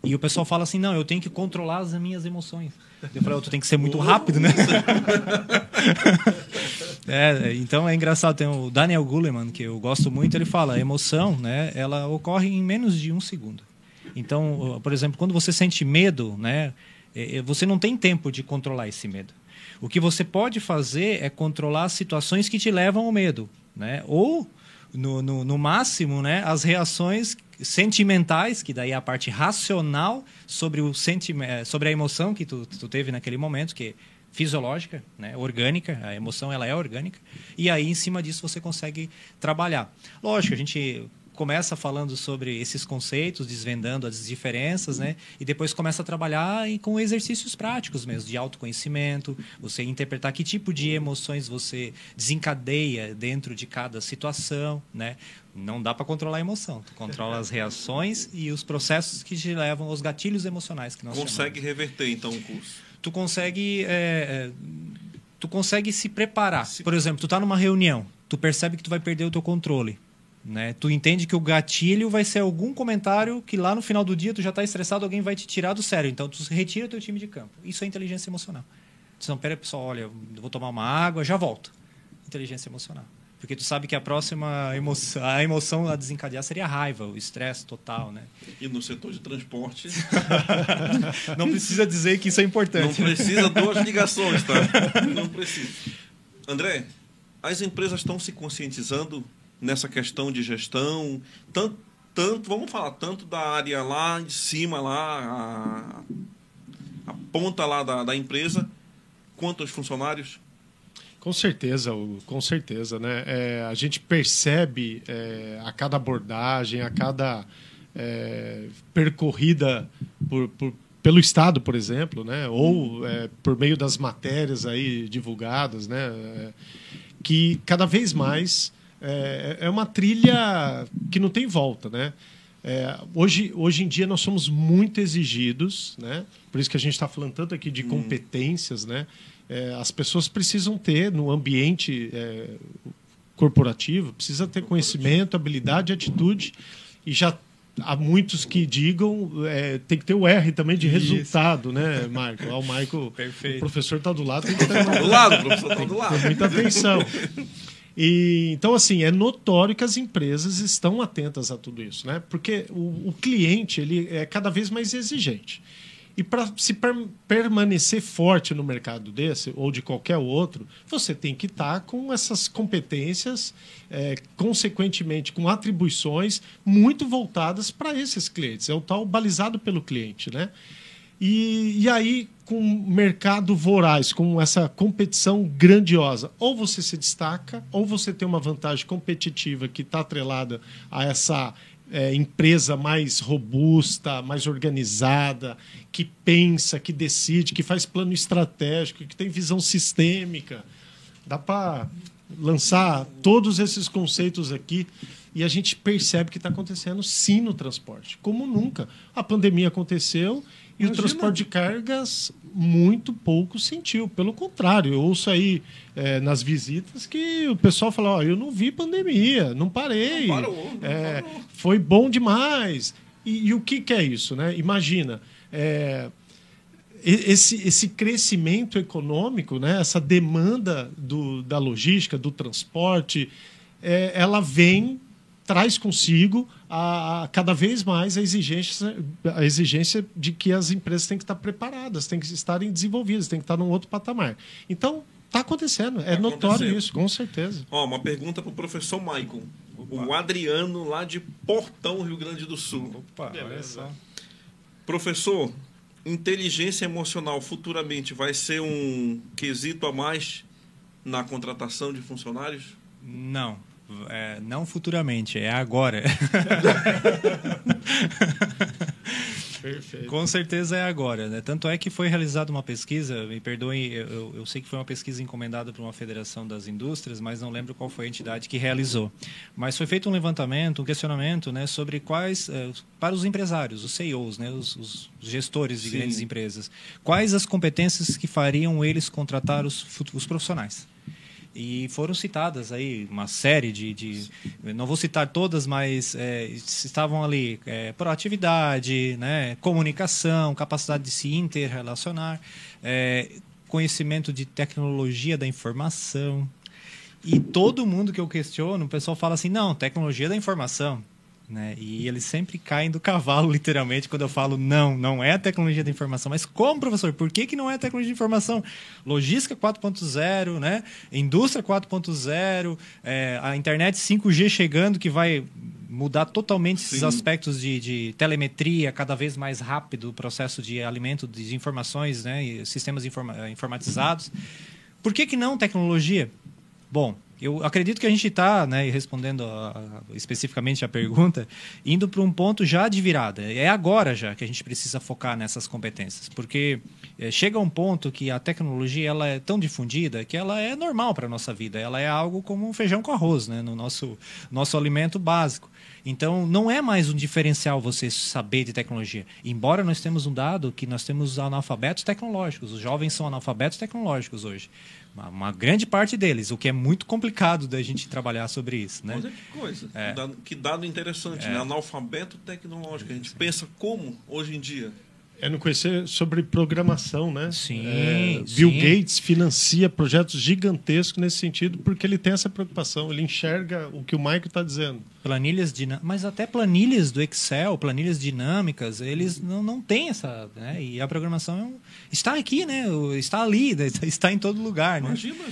E o pessoal fala assim, não, eu tenho que controlar as minhas emoções. Eu falei, oh, tu tem que ser muito rápido, né? [LAUGHS] é, então é engraçado, tem o Daniel Goleman, que eu gosto muito, ele fala, a emoção, né, ela ocorre em menos de um segundo. Então, por exemplo, quando você sente medo, né, é, é, você não tem tempo de controlar esse medo. O que você pode fazer é controlar as situações que te levam ao medo, né? Ou no, no, no máximo, né, as reações sentimentais, que daí é a parte racional sobre o sentimento, sobre a emoção que tu, tu teve naquele momento, que é fisiológica, né, orgânica, a emoção ela é orgânica, e aí em cima disso você consegue trabalhar. Lógico, a gente começa falando sobre esses conceitos, desvendando as diferenças, né? E depois começa a trabalhar com exercícios práticos mesmo, de autoconhecimento, você interpretar que tipo de emoções você desencadeia dentro de cada situação, né? Não dá para controlar a emoção, tu controla as reações e os processos que te levam aos gatilhos emocionais que nós Consegue chamamos. reverter então o curso? Tu consegue é, é, tu consegue se preparar. Por exemplo, tu está numa reunião, tu percebe que tu vai perder o teu controle né? Tu entende que o gatilho vai ser algum comentário que lá no final do dia tu já está estressado, alguém vai te tirar do sério. Então tu retira teu time de campo. Isso é inteligência emocional. Tu não, pera pessoal, olha, vou tomar uma água, já volto. Inteligência emocional. Porque tu sabe que a próxima emoção, a emoção a desencadear seria a raiva, o estresse total, né? E no setor de transporte. [LAUGHS] Não precisa dizer que isso é importante. Não precisa duas ligações, tá? Não precisa. André, as empresas estão se conscientizando nessa questão de gestão, tanto, tanto vamos falar, tanto da área lá de cima, lá, a, a ponta lá da, da empresa, quanto os funcionários? Com certeza, com certeza. Né? É, a gente percebe é, a cada abordagem, a cada é, percorrida por, por, pelo Estado, por exemplo, né? ou é, por meio das matérias aí divulgadas, né? É, que cada vez mais é, é, uma trilha que não tem volta. Né? hoje, hoje em dia nós somos muito exigidos, né? por isso que a gente está falando tanto aqui de hum. competências, né? é, as pessoas precisam ter no ambiente é, corporativo, precisa ter conhecimento, habilidade, atitude e já há muitos que digam é, tem que ter o R também de resultado, Isso. né, Marco? Ah, o Marco, Perfeito. o professor está do lado, tem que [LAUGHS] ter do lado, o professor está do lado. Tem muita atenção. [LAUGHS] E, então, assim, é notório que as empresas estão atentas a tudo isso, né? Porque o, o cliente ele é cada vez mais exigente. E para se per permanecer forte no mercado desse ou de qualquer outro, você tem que estar tá com essas competências, é, consequentemente com atribuições muito voltadas para esses clientes. É o tal balizado pelo cliente, né? E, e aí, com mercado voraz, com essa competição grandiosa, ou você se destaca, ou você tem uma vantagem competitiva que está atrelada a essa é, empresa mais robusta, mais organizada, que pensa, que decide, que faz plano estratégico, que tem visão sistêmica. Dá para lançar todos esses conceitos aqui e a gente percebe que está acontecendo sim no transporte, como nunca. A pandemia aconteceu e Imagina. o transporte de cargas muito pouco sentiu. Pelo contrário, eu ouço aí é, nas visitas que o pessoal fala: oh, eu não vi pandemia, não parei. Não parou, não é, parou. Foi bom demais. E, e, o que, que é isso? Né? Imagina. É, esse, esse crescimento econômico, né, essa demanda do, da logística, do transporte, é, ela vem traz consigo a, a, cada vez mais a exigência, a exigência de que as empresas têm que estar preparadas, têm que estarem desenvolvidas, têm que estar num outro patamar. Então, está acontecendo, é tá notório acontecendo. isso, com certeza. Ó, uma pergunta para o professor Maicon. O Adriano, lá de Portão, Rio Grande do Sul. Opa, olha só. Professor, inteligência emocional futuramente vai ser um quesito a mais na contratação de funcionários? Não, é, não futuramente, é agora. Perfeito. Com certeza é agora. Né? Tanto é que foi realizada uma pesquisa, me perdoem, eu, eu sei que foi uma pesquisa encomendada por uma federação das indústrias, mas não lembro qual foi a entidade que realizou. Mas foi feito um levantamento, um questionamento né, sobre quais, eh, para os empresários, os CEOs, né, os, os gestores de Sim. grandes empresas, quais as competências que fariam eles contratar os, os profissionais. E foram citadas aí uma série de. de não vou citar todas, mas é, estavam ali é, proatividade, né, comunicação, capacidade de se interrelacionar, é, conhecimento de tecnologia da informação. E todo mundo que eu questiono, o pessoal fala assim: não, tecnologia da informação. Né? E eles sempre caem do cavalo, [LAUGHS] literalmente, quando eu falo não, não é a tecnologia da informação. Mas como, professor? Por que, que não é a tecnologia da informação? Logística 4.0, né? indústria 4.0, é, a internet 5G chegando que vai mudar totalmente Sim. esses aspectos de, de, telemetria, cada vez mais rápido o processo de alimento de informações, né? e sistemas informa informatizados. Por que, que não tecnologia? Bom, eu acredito que a gente está, né, respondendo a, a, especificamente a pergunta, indo para um ponto já de virada. É agora já que a gente precisa focar nessas competências, porque é, chega um ponto que a tecnologia ela é tão difundida que ela é normal para a nossa vida. Ela é algo como um feijão com arroz, né, no nosso, nosso alimento básico. Então, não é mais um diferencial você saber de tecnologia. Embora nós temos um dado que nós temos analfabetos tecnológicos. Os jovens são analfabetos tecnológicos hoje. Uma, uma, grande parte deles, o que é muito complicado da gente trabalhar sobre isso. Né? Olha que coisa, é. que, dado, que dado interessante, é. né? analfabeto tecnológico. A gente pensa como hoje em dia? É não conhecer sobre programação, né? Sim, É, Bill sim. Gates financia projetos gigantescos nesse sentido porque ele tem essa preocupação, ele enxerga o que o Michael está dizendo. Planilhas dinâmicas, mas até planilhas do Excel, planilhas dinâmicas, eles não, não têm essa. Né? E a programação é um- está aqui, né? Está ali, [LAUGHS] está em todo lugar. Né? Imagina.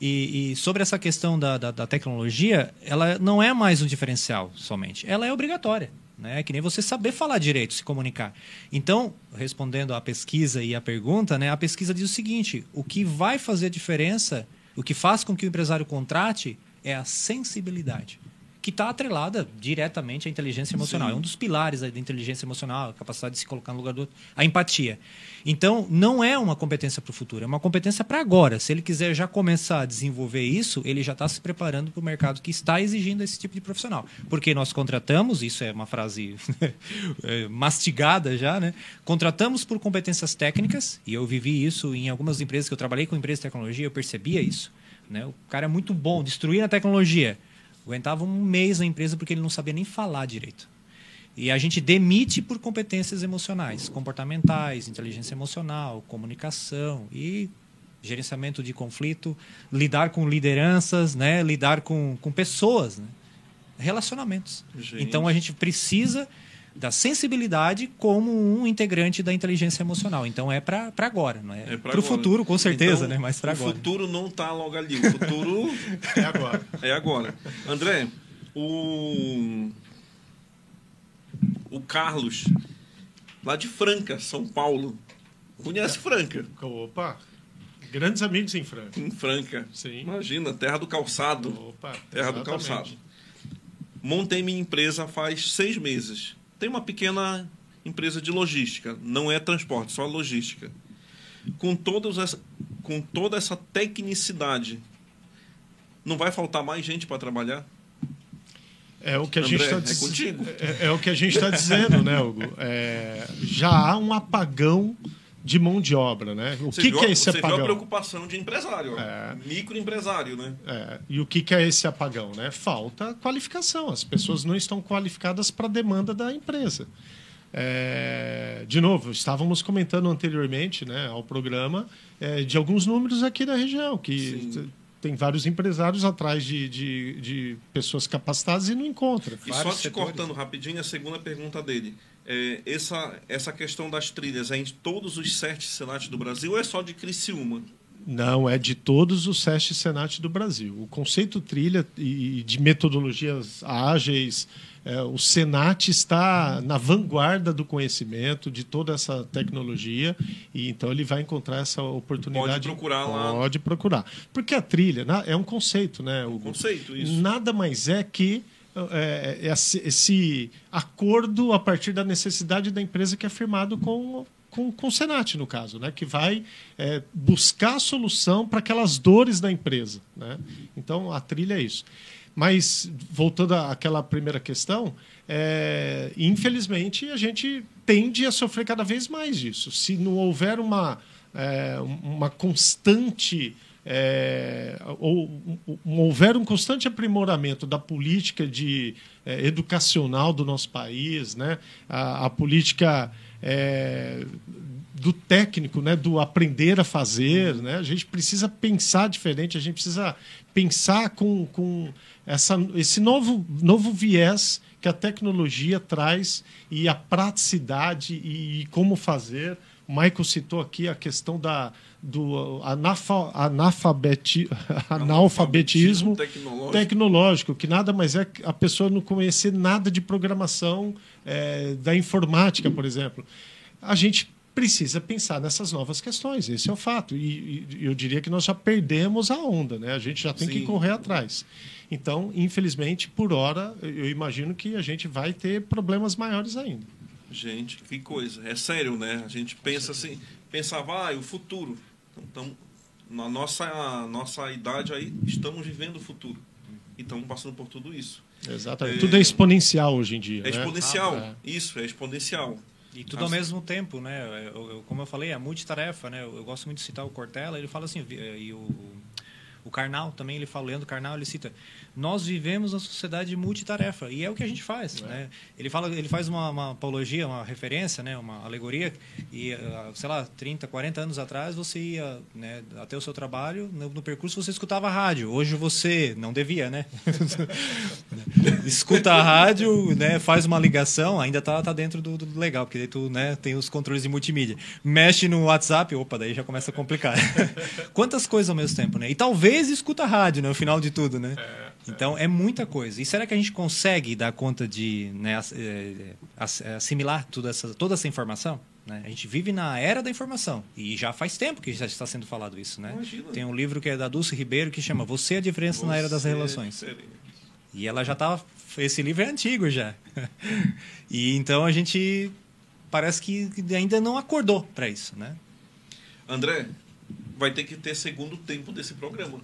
E, e sobre essa questão da, da, da tecnologia, ela não é mais um diferencial somente, ela é obrigatória. Né? Que nem você saber falar direito, se comunicar. Então, respondendo à pesquisa e à pergunta, né, a pesquisa diz o seguinte: o que vai fazer diferença, o que faz com que o empresário contrate é a sensibilidade, que está atrelada diretamente à inteligência emocional. É um dos pilares da inteligência emocional, a capacidade de se colocar no lugar do outro, a empatia. Então, não é uma competência para o futuro, é uma competência para agora. Se ele quiser já começar a desenvolver isso, ele já está se preparando para o mercado que está exigindo esse tipo de profissional. Porque nós contratamos, isso é uma frase [LAUGHS] é, mastigada já, né? Contratamos por competências técnicas, e eu vivi isso em algumas empresas que eu trabalhei com empresas de tecnologia, eu percebia isso. Né? O cara é muito bom, destruir a tecnologia. Aguentava um mês na empresa porque ele não sabia nem falar direito. E a gente demite por competências emocionais, comportamentais, inteligência emocional, comunicação e gerenciamento de conflito, lidar com lideranças, né? lidar com, com pessoas, né? relacionamentos. Gente. Então a gente precisa da sensibilidade como um integrante da inteligência emocional. Então é para agora, não é? É para o futuro, com certeza, Então, né? Mas para o agora. futuro não está logo ali. O futuro [LAUGHS] É agora. é agora. André, o. O Carlos, lá de Franca, São Paulo. Conhece Franca? Opa, grandes amigos em Franca. Em Franca. Sim. Imagina, terra do calçado. Opa, Terra do exatamente. calçado. Montei minha empresa faz seis meses. Tem uma pequena empresa de logística, não é transporte, só logística. Com, todas essa, com toda essa tecnicidade, não vai faltar mais gente para trabalhar? É o que a André, gente está é diz... contigo. é, é o que a gente está dizendo, né, Hugo? É, já há um apagão de mão de obra, né? O Você que, viu, que é esse você viu a apagão? preocupação de empresário. É. microempresário, né? É, e o que, que é esse apagão? Né? Falta qualificação. As pessoas não estão qualificadas para a demanda da empresa. É, de novo, estávamos comentando anteriormente né, ao programa é, de alguns números aqui da região, que Sim. tem vários empresários atrás de, de, de pessoas capacitadas e não encontra. E só te setores. cortando rapidinho, a segunda pergunta dele. É, essa, essa questão das trilhas é em todos os sete senatos do Brasil ou é só de Criciúma? Não, é de todos os SESC Senat do Brasil. O conceito trilha e de metodologias ágeis, é, o Senat está na vanguarda do conhecimento de toda essa tecnologia e então ele vai encontrar essa oportunidade. Pode procurar lá. Pode procurar. Porque a trilha na- é um conceito, né? O Conceito, isso. Nada mais é que é, é, esse, esse acordo a partir da necessidade da empresa que é firmado com, com, com o Senat, no caso, né? que vai é, buscar a solução para aquelas dores da empresa. Né? Então, a trilha é isso. Mas, voltando àquela primeira questão, é, infelizmente a gente tende a sofrer cada vez mais disso. Se não houver uma, é, uma constante é, ou um- houver um constante aprimoramento da política de, é, educacional do nosso país, né? a, a política é, do técnico, né? do aprender a fazer. Né? A gente precisa pensar diferente, a gente precisa pensar com, com essa, esse novo, novo viés que a tecnologia traz e a praticidade e, e como fazer. O Michael citou aqui a questão da, do anafa, analfabeti, [LAUGHS] analfabetismo tecnológico. tecnológico, que nada mais é a pessoa não conhecer nada de programação é, da informática, por exemplo. A gente precisa pensar nessas novas questões, esse é o fato. E, e eu diria que nós já perdemos a onda, né? a gente já tem que Sim. correr atrás. Então, infelizmente, por hora, eu imagino que a gente vai ter problemas maiores ainda. Gente, que coisa. É sério, né? A gente pensa assim, pensava, ah, e o futuro. Então, na nossa, nossa idade aí, estamos vivendo o futuro. E estamos passando por tudo isso. Exatamente. É- Tudo é exponencial hoje em dia. É né? exponencial. Ah, Isso, é exponencial. E tudo ao Assim. mesmo tempo, né? Eu- eu- como eu falei, é multitarefa, né? Eu, eu gosto muito de citar o Cortella, ele fala assim, eh, e o, O Karnal também, ele fala, Leandro Karnal, ele cita, nós vivemos uma sociedade multitarefa, e é o que a gente faz. É. Né? Ele, fala, ele faz uma, uma apologia, uma referência, né? uma alegoria, e, ah, sei lá, 30, 40 anos atrás, você ia né, até o seu trabalho, no, no percurso você escutava rádio. Hoje você, não devia, né? [LAUGHS] Escuta a rádio, né, faz uma ligação, ainda tá, tá dentro do, do legal, porque daí tu né, tem os controles de multimídia. Mexe no WhatsApp, opa, daí já começa a complicar. [LAUGHS] Quantas coisas ao mesmo tempo, né? E talvez escuta a rádio, né? No final de tudo, né? É. Então é muita coisa. E será que a gente consegue dar conta de né, é, assimilar toda essa, toda essa informação? Né? A gente vive na era da informação e já faz tempo que já está sendo falado isso, né? Tem um livro que é da Dulce Ribeiro que chama Você é a diferença Você na era das relações. É e ela já estava esse livro é antigo já. [LAUGHS] e então a gente parece que ainda não acordou para isso, né? André, vai ter que ter segundo tempo desse programa.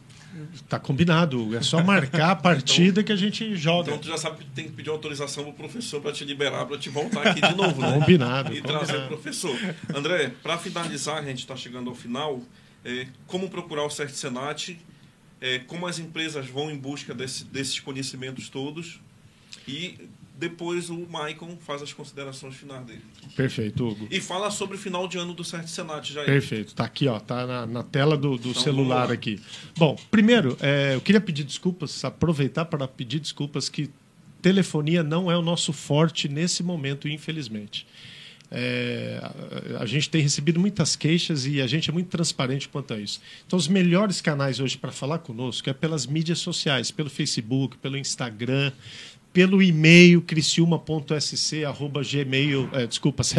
Tá combinado. É só marcar a partida então, que a gente joga. Então tu já sabe que tem que pedir autorização pro professor para te liberar, para te voltar aqui de novo, né? Combinado. E combinado. trazer o professor. André, para finalizar, a gente está chegando ao final. É, como procurar o Cert Senat? É, como as empresas vão em busca desse, desses conhecimentos todos? E depois o Maicon faz as considerações finais dele. Perfeito, Hugo. E fala sobre o final de ano do Certo Senat já. Perfeito. Tá aqui, ó. Tá na, na tela do, do então, celular aqui. Bom, primeiro, é, eu queria pedir desculpas, aproveitar para pedir desculpas que telefonia não é o nosso forte nesse momento, infelizmente. É, a, a gente tem recebido muitas queixas e a gente é muito transparente quanto a isso. Então, os melhores canais hoje para falar conosco é pelas mídias sociais, pelo Facebook, pelo Instagram, pelo e-mail criciúma.sc@gmail, é, desculpa, [LAUGHS]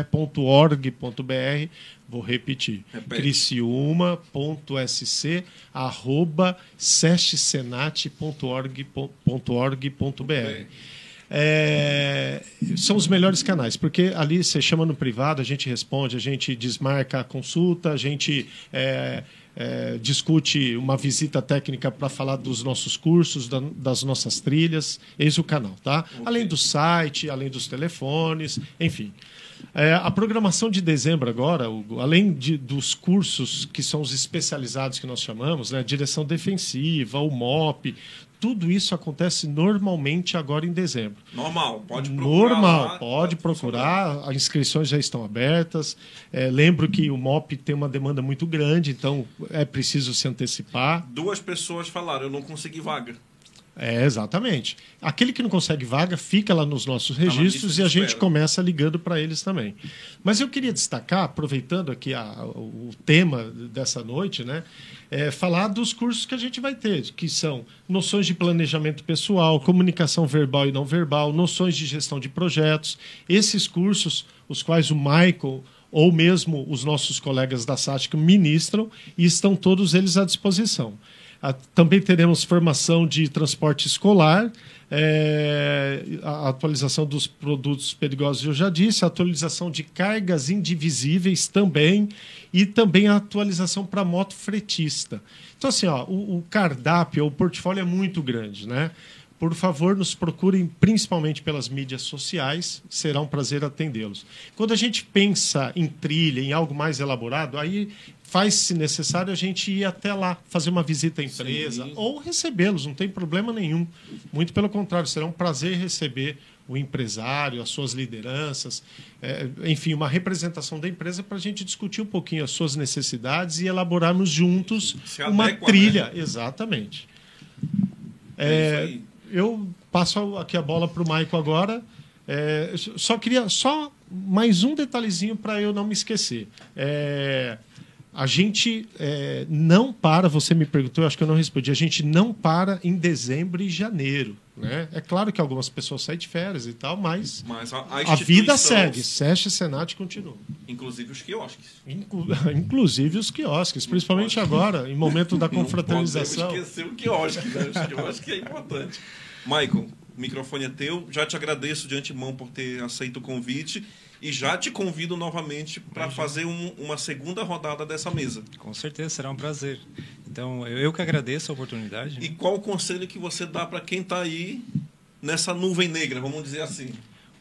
criciúma.sc.org.br, vou repetir. criciúma.sc@sessenat.org.br. É, são os melhores canais, porque ali você chama no privado, a gente responde, a gente desmarca a consulta, a gente é, é, discute uma visita técnica para falar dos nossos cursos, da, das nossas trilhas. Eis o canal, tá? Okay. Além do site, além dos telefones, enfim. É, a programação de dezembro agora, Hugo, além de, dos cursos que são os especializados que nós chamamos, né, direção defensiva, o MOP, tudo isso acontece normalmente agora em dezembro. Normal, pode procurar. Normal, lá, pode procurar. As inscrições já estão abertas. É, lembro que o MOP tem uma demanda muito grande, então é preciso se antecipar. Duas pessoas falaram, eu não consegui vaga. É, exatamente. Aquele que não consegue vaga fica lá nos nossos tá registros e a gente começa ligando para eles também. Mas eu queria destacar, aproveitando aqui a, o tema dessa noite, né, é, falar dos cursos que a gente vai ter, que são noções de planejamento pessoal, comunicação verbal e não verbal, noções de gestão de projetos. Esses cursos, os quais o Michael ou mesmo os nossos colegas da SATIC ministram e estão todos eles à disposição. Também teremos formação de transporte escolar, é, a atualização dos produtos perigosos, eu já disse, a atualização de cargas indivisíveis também, e também a atualização para moto fretista. Então, assim, ó, o, o cardápio, o portfólio é muito grande, né? Por favor, nos procurem principalmente pelas mídias sociais, será um prazer atendê-los. Quando a gente pensa em trilha, em algo mais elaborado, aí faz-se necessário a gente ir até lá, fazer uma visita à empresa Sim. ou recebê-los, não tem problema nenhum. Muito pelo contrário, será um prazer receber o empresário, as suas lideranças, é, enfim, uma representação da empresa para a gente discutir um pouquinho as suas necessidades e elaborarmos juntos uma adequa, né? trilha. Né? Exatamente. É, é eu passo aqui a bola para o Maico agora. É, só queria só mais um detalhezinho para eu não me esquecer. É, a gente é, não para, você me perguntou, eu acho que eu não respondi, a gente não para em dezembro e janeiro. Né? É claro que algumas pessoas saem de férias e tal, mas, mas a, a, a vida segue. E Senat continua. Inclusive os quiosques. Inclu [LAUGHS] inclusive os quiosques, principalmente agora, em momento da [LAUGHS] confraternização. Não esquecer o quiosque, né? Os quiosques é importante. Michael, o microfone é teu. Já te agradeço de antemão por ter aceito o convite e já te convido novamente para fazer um, uma segunda rodada dessa mesa. Com certeza, será um prazer. Então, eu que agradeço a oportunidade. E qual o conselho que você dá para quem está aí nessa nuvem negra, vamos dizer assim?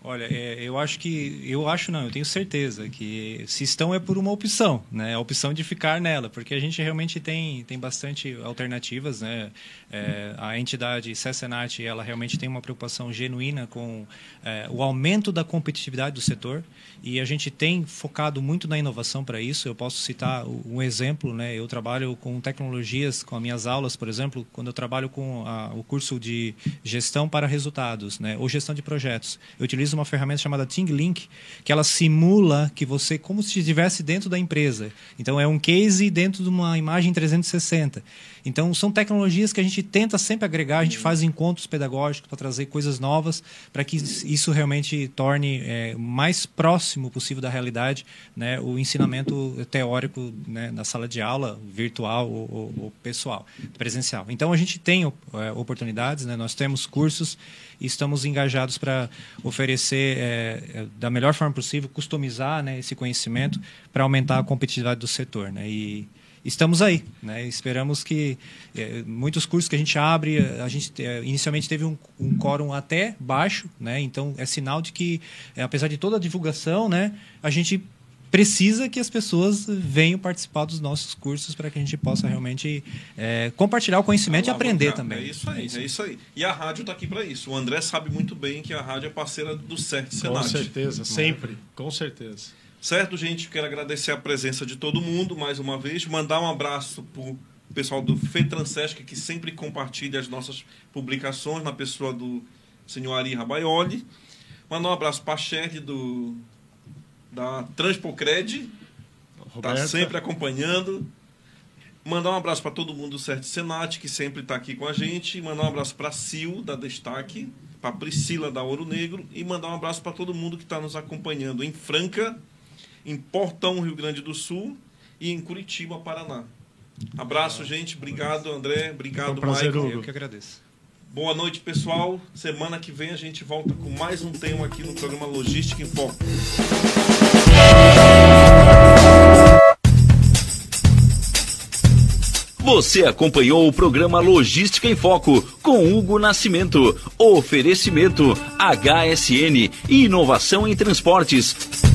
Olha, é, eu acho que. Eu acho não, eu tenho certeza que se estão é por uma opção, né? A opção de ficar nela, porque a gente realmente tem, tem bastante alternativas, né? É, a entidade CESENAT, ela realmente tem uma preocupação genuína com é, o aumento da competitividade do setor e a gente tem focado muito na inovação para isso. Eu posso citar um exemplo, né? Eu trabalho com tecnologias, com as minhas aulas, por exemplo, quando eu trabalho com a, o curso de gestão para resultados, né? Ou gestão de projetos. Eu utilizo uma ferramenta chamada ThingLink, que ela simula que você como se estivesse dentro da empresa. Então é um case dentro de uma imagem 360. Então são tecnologias que a gente tenta sempre agregar, a gente faz encontros pedagógicos para trazer coisas novas, para que isso realmente torne é, mais próximo possível da realidade né, o ensinamento teórico né, na sala de aula, virtual ou, ou, ou pessoal, presencial. Então a gente tem é, oportunidades, né, nós temos cursos e estamos engajados para oferecer é, é, da melhor forma possível, customizar né, esse conhecimento para aumentar a competitividade do setor. Né? E estamos aí. Né? Esperamos que é, muitos cursos que a gente abre, a gente é, inicialmente teve um, um quórum até baixo, né? então é sinal de que, é, apesar de toda a divulgação, né, a gente precisa que as pessoas venham participar dos nossos cursos para que a gente possa realmente é, compartilhar o conhecimento e aprender também. É isso aí, é isso, é isso aí. E a rádio está aqui para isso. O André sabe muito bem que a rádio é parceira do CERT Senat. Com certeza, sempre, com certeza. Certo, gente? Quero agradecer a presença de todo mundo mais uma vez. Mandar um abraço para o pessoal do FETRANSESC, que sempre compartilha as nossas publicações, na pessoa do senhor Ari Rabaioli. Mandar um abraço para a Shed do da Transpocred, está sempre acompanhando. Mandar um abraço para todo mundo do Certo Senat, que sempre está aqui com a gente. Mandar um abraço para a Sil, da Destaque, para Priscila, da Ouro Negro. E mandar um abraço para todo mundo que está nos acompanhando em Franca, em Portão, Rio Grande do Sul e em Curitiba, Paraná. Abraço, gente. Obrigado, André. Obrigado, um prazer, Michael. Eu que agradeço. Boa noite, pessoal. Semana que vem a gente volta com mais um tema aqui no programa Logística em Foco. Você acompanhou o programa Logística em Foco com Hugo Nascimento. Oferecimento HSN e inovação em transportes.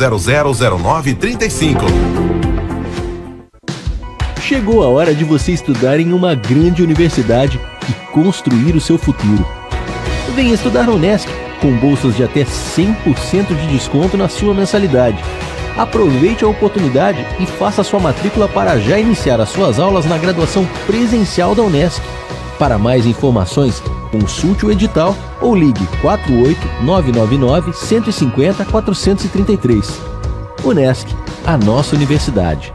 000935. Chegou a hora de você estudar em uma grande universidade e construir o seu futuro. Venha estudar na Unesc, com bolsas de até 100% de desconto na sua mensalidade. Aproveite a oportunidade e faça sua matrícula para já iniciar as suas aulas na graduação presencial da Unesc. Para mais informações, consulte o edital ou ligue 48 999 150 433. Unesc, a nossa universidade.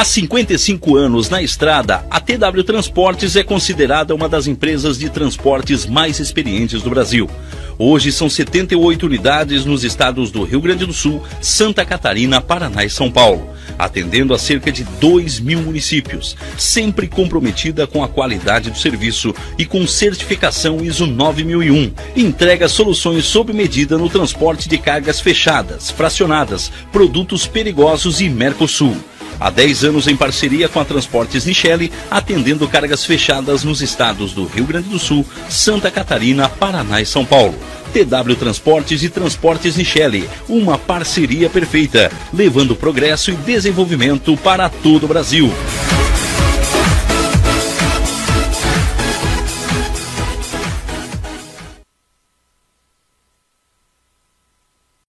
Há 55 anos na estrada, a TW Transportes é considerada uma das empresas de transportes mais experientes do Brasil. Hoje são 78 unidades nos estados do Rio Grande do Sul, Santa Catarina, Paraná e São Paulo, atendendo a cerca de 2 mil municípios, sempre comprometida com a qualidade do serviço e com certificação ISO 9001. Entrega soluções sob medida no transporte de cargas fechadas, fracionadas, produtos perigosos e Mercosul. Há 10 anos em parceria com a Transportes Nichelle, atendendo cargas fechadas nos estados do Rio Grande do Sul, Santa Catarina, Paraná e São Paulo. TW Transportes e Transportes Nichelle, uma parceria perfeita, levando progresso e desenvolvimento para todo o Brasil.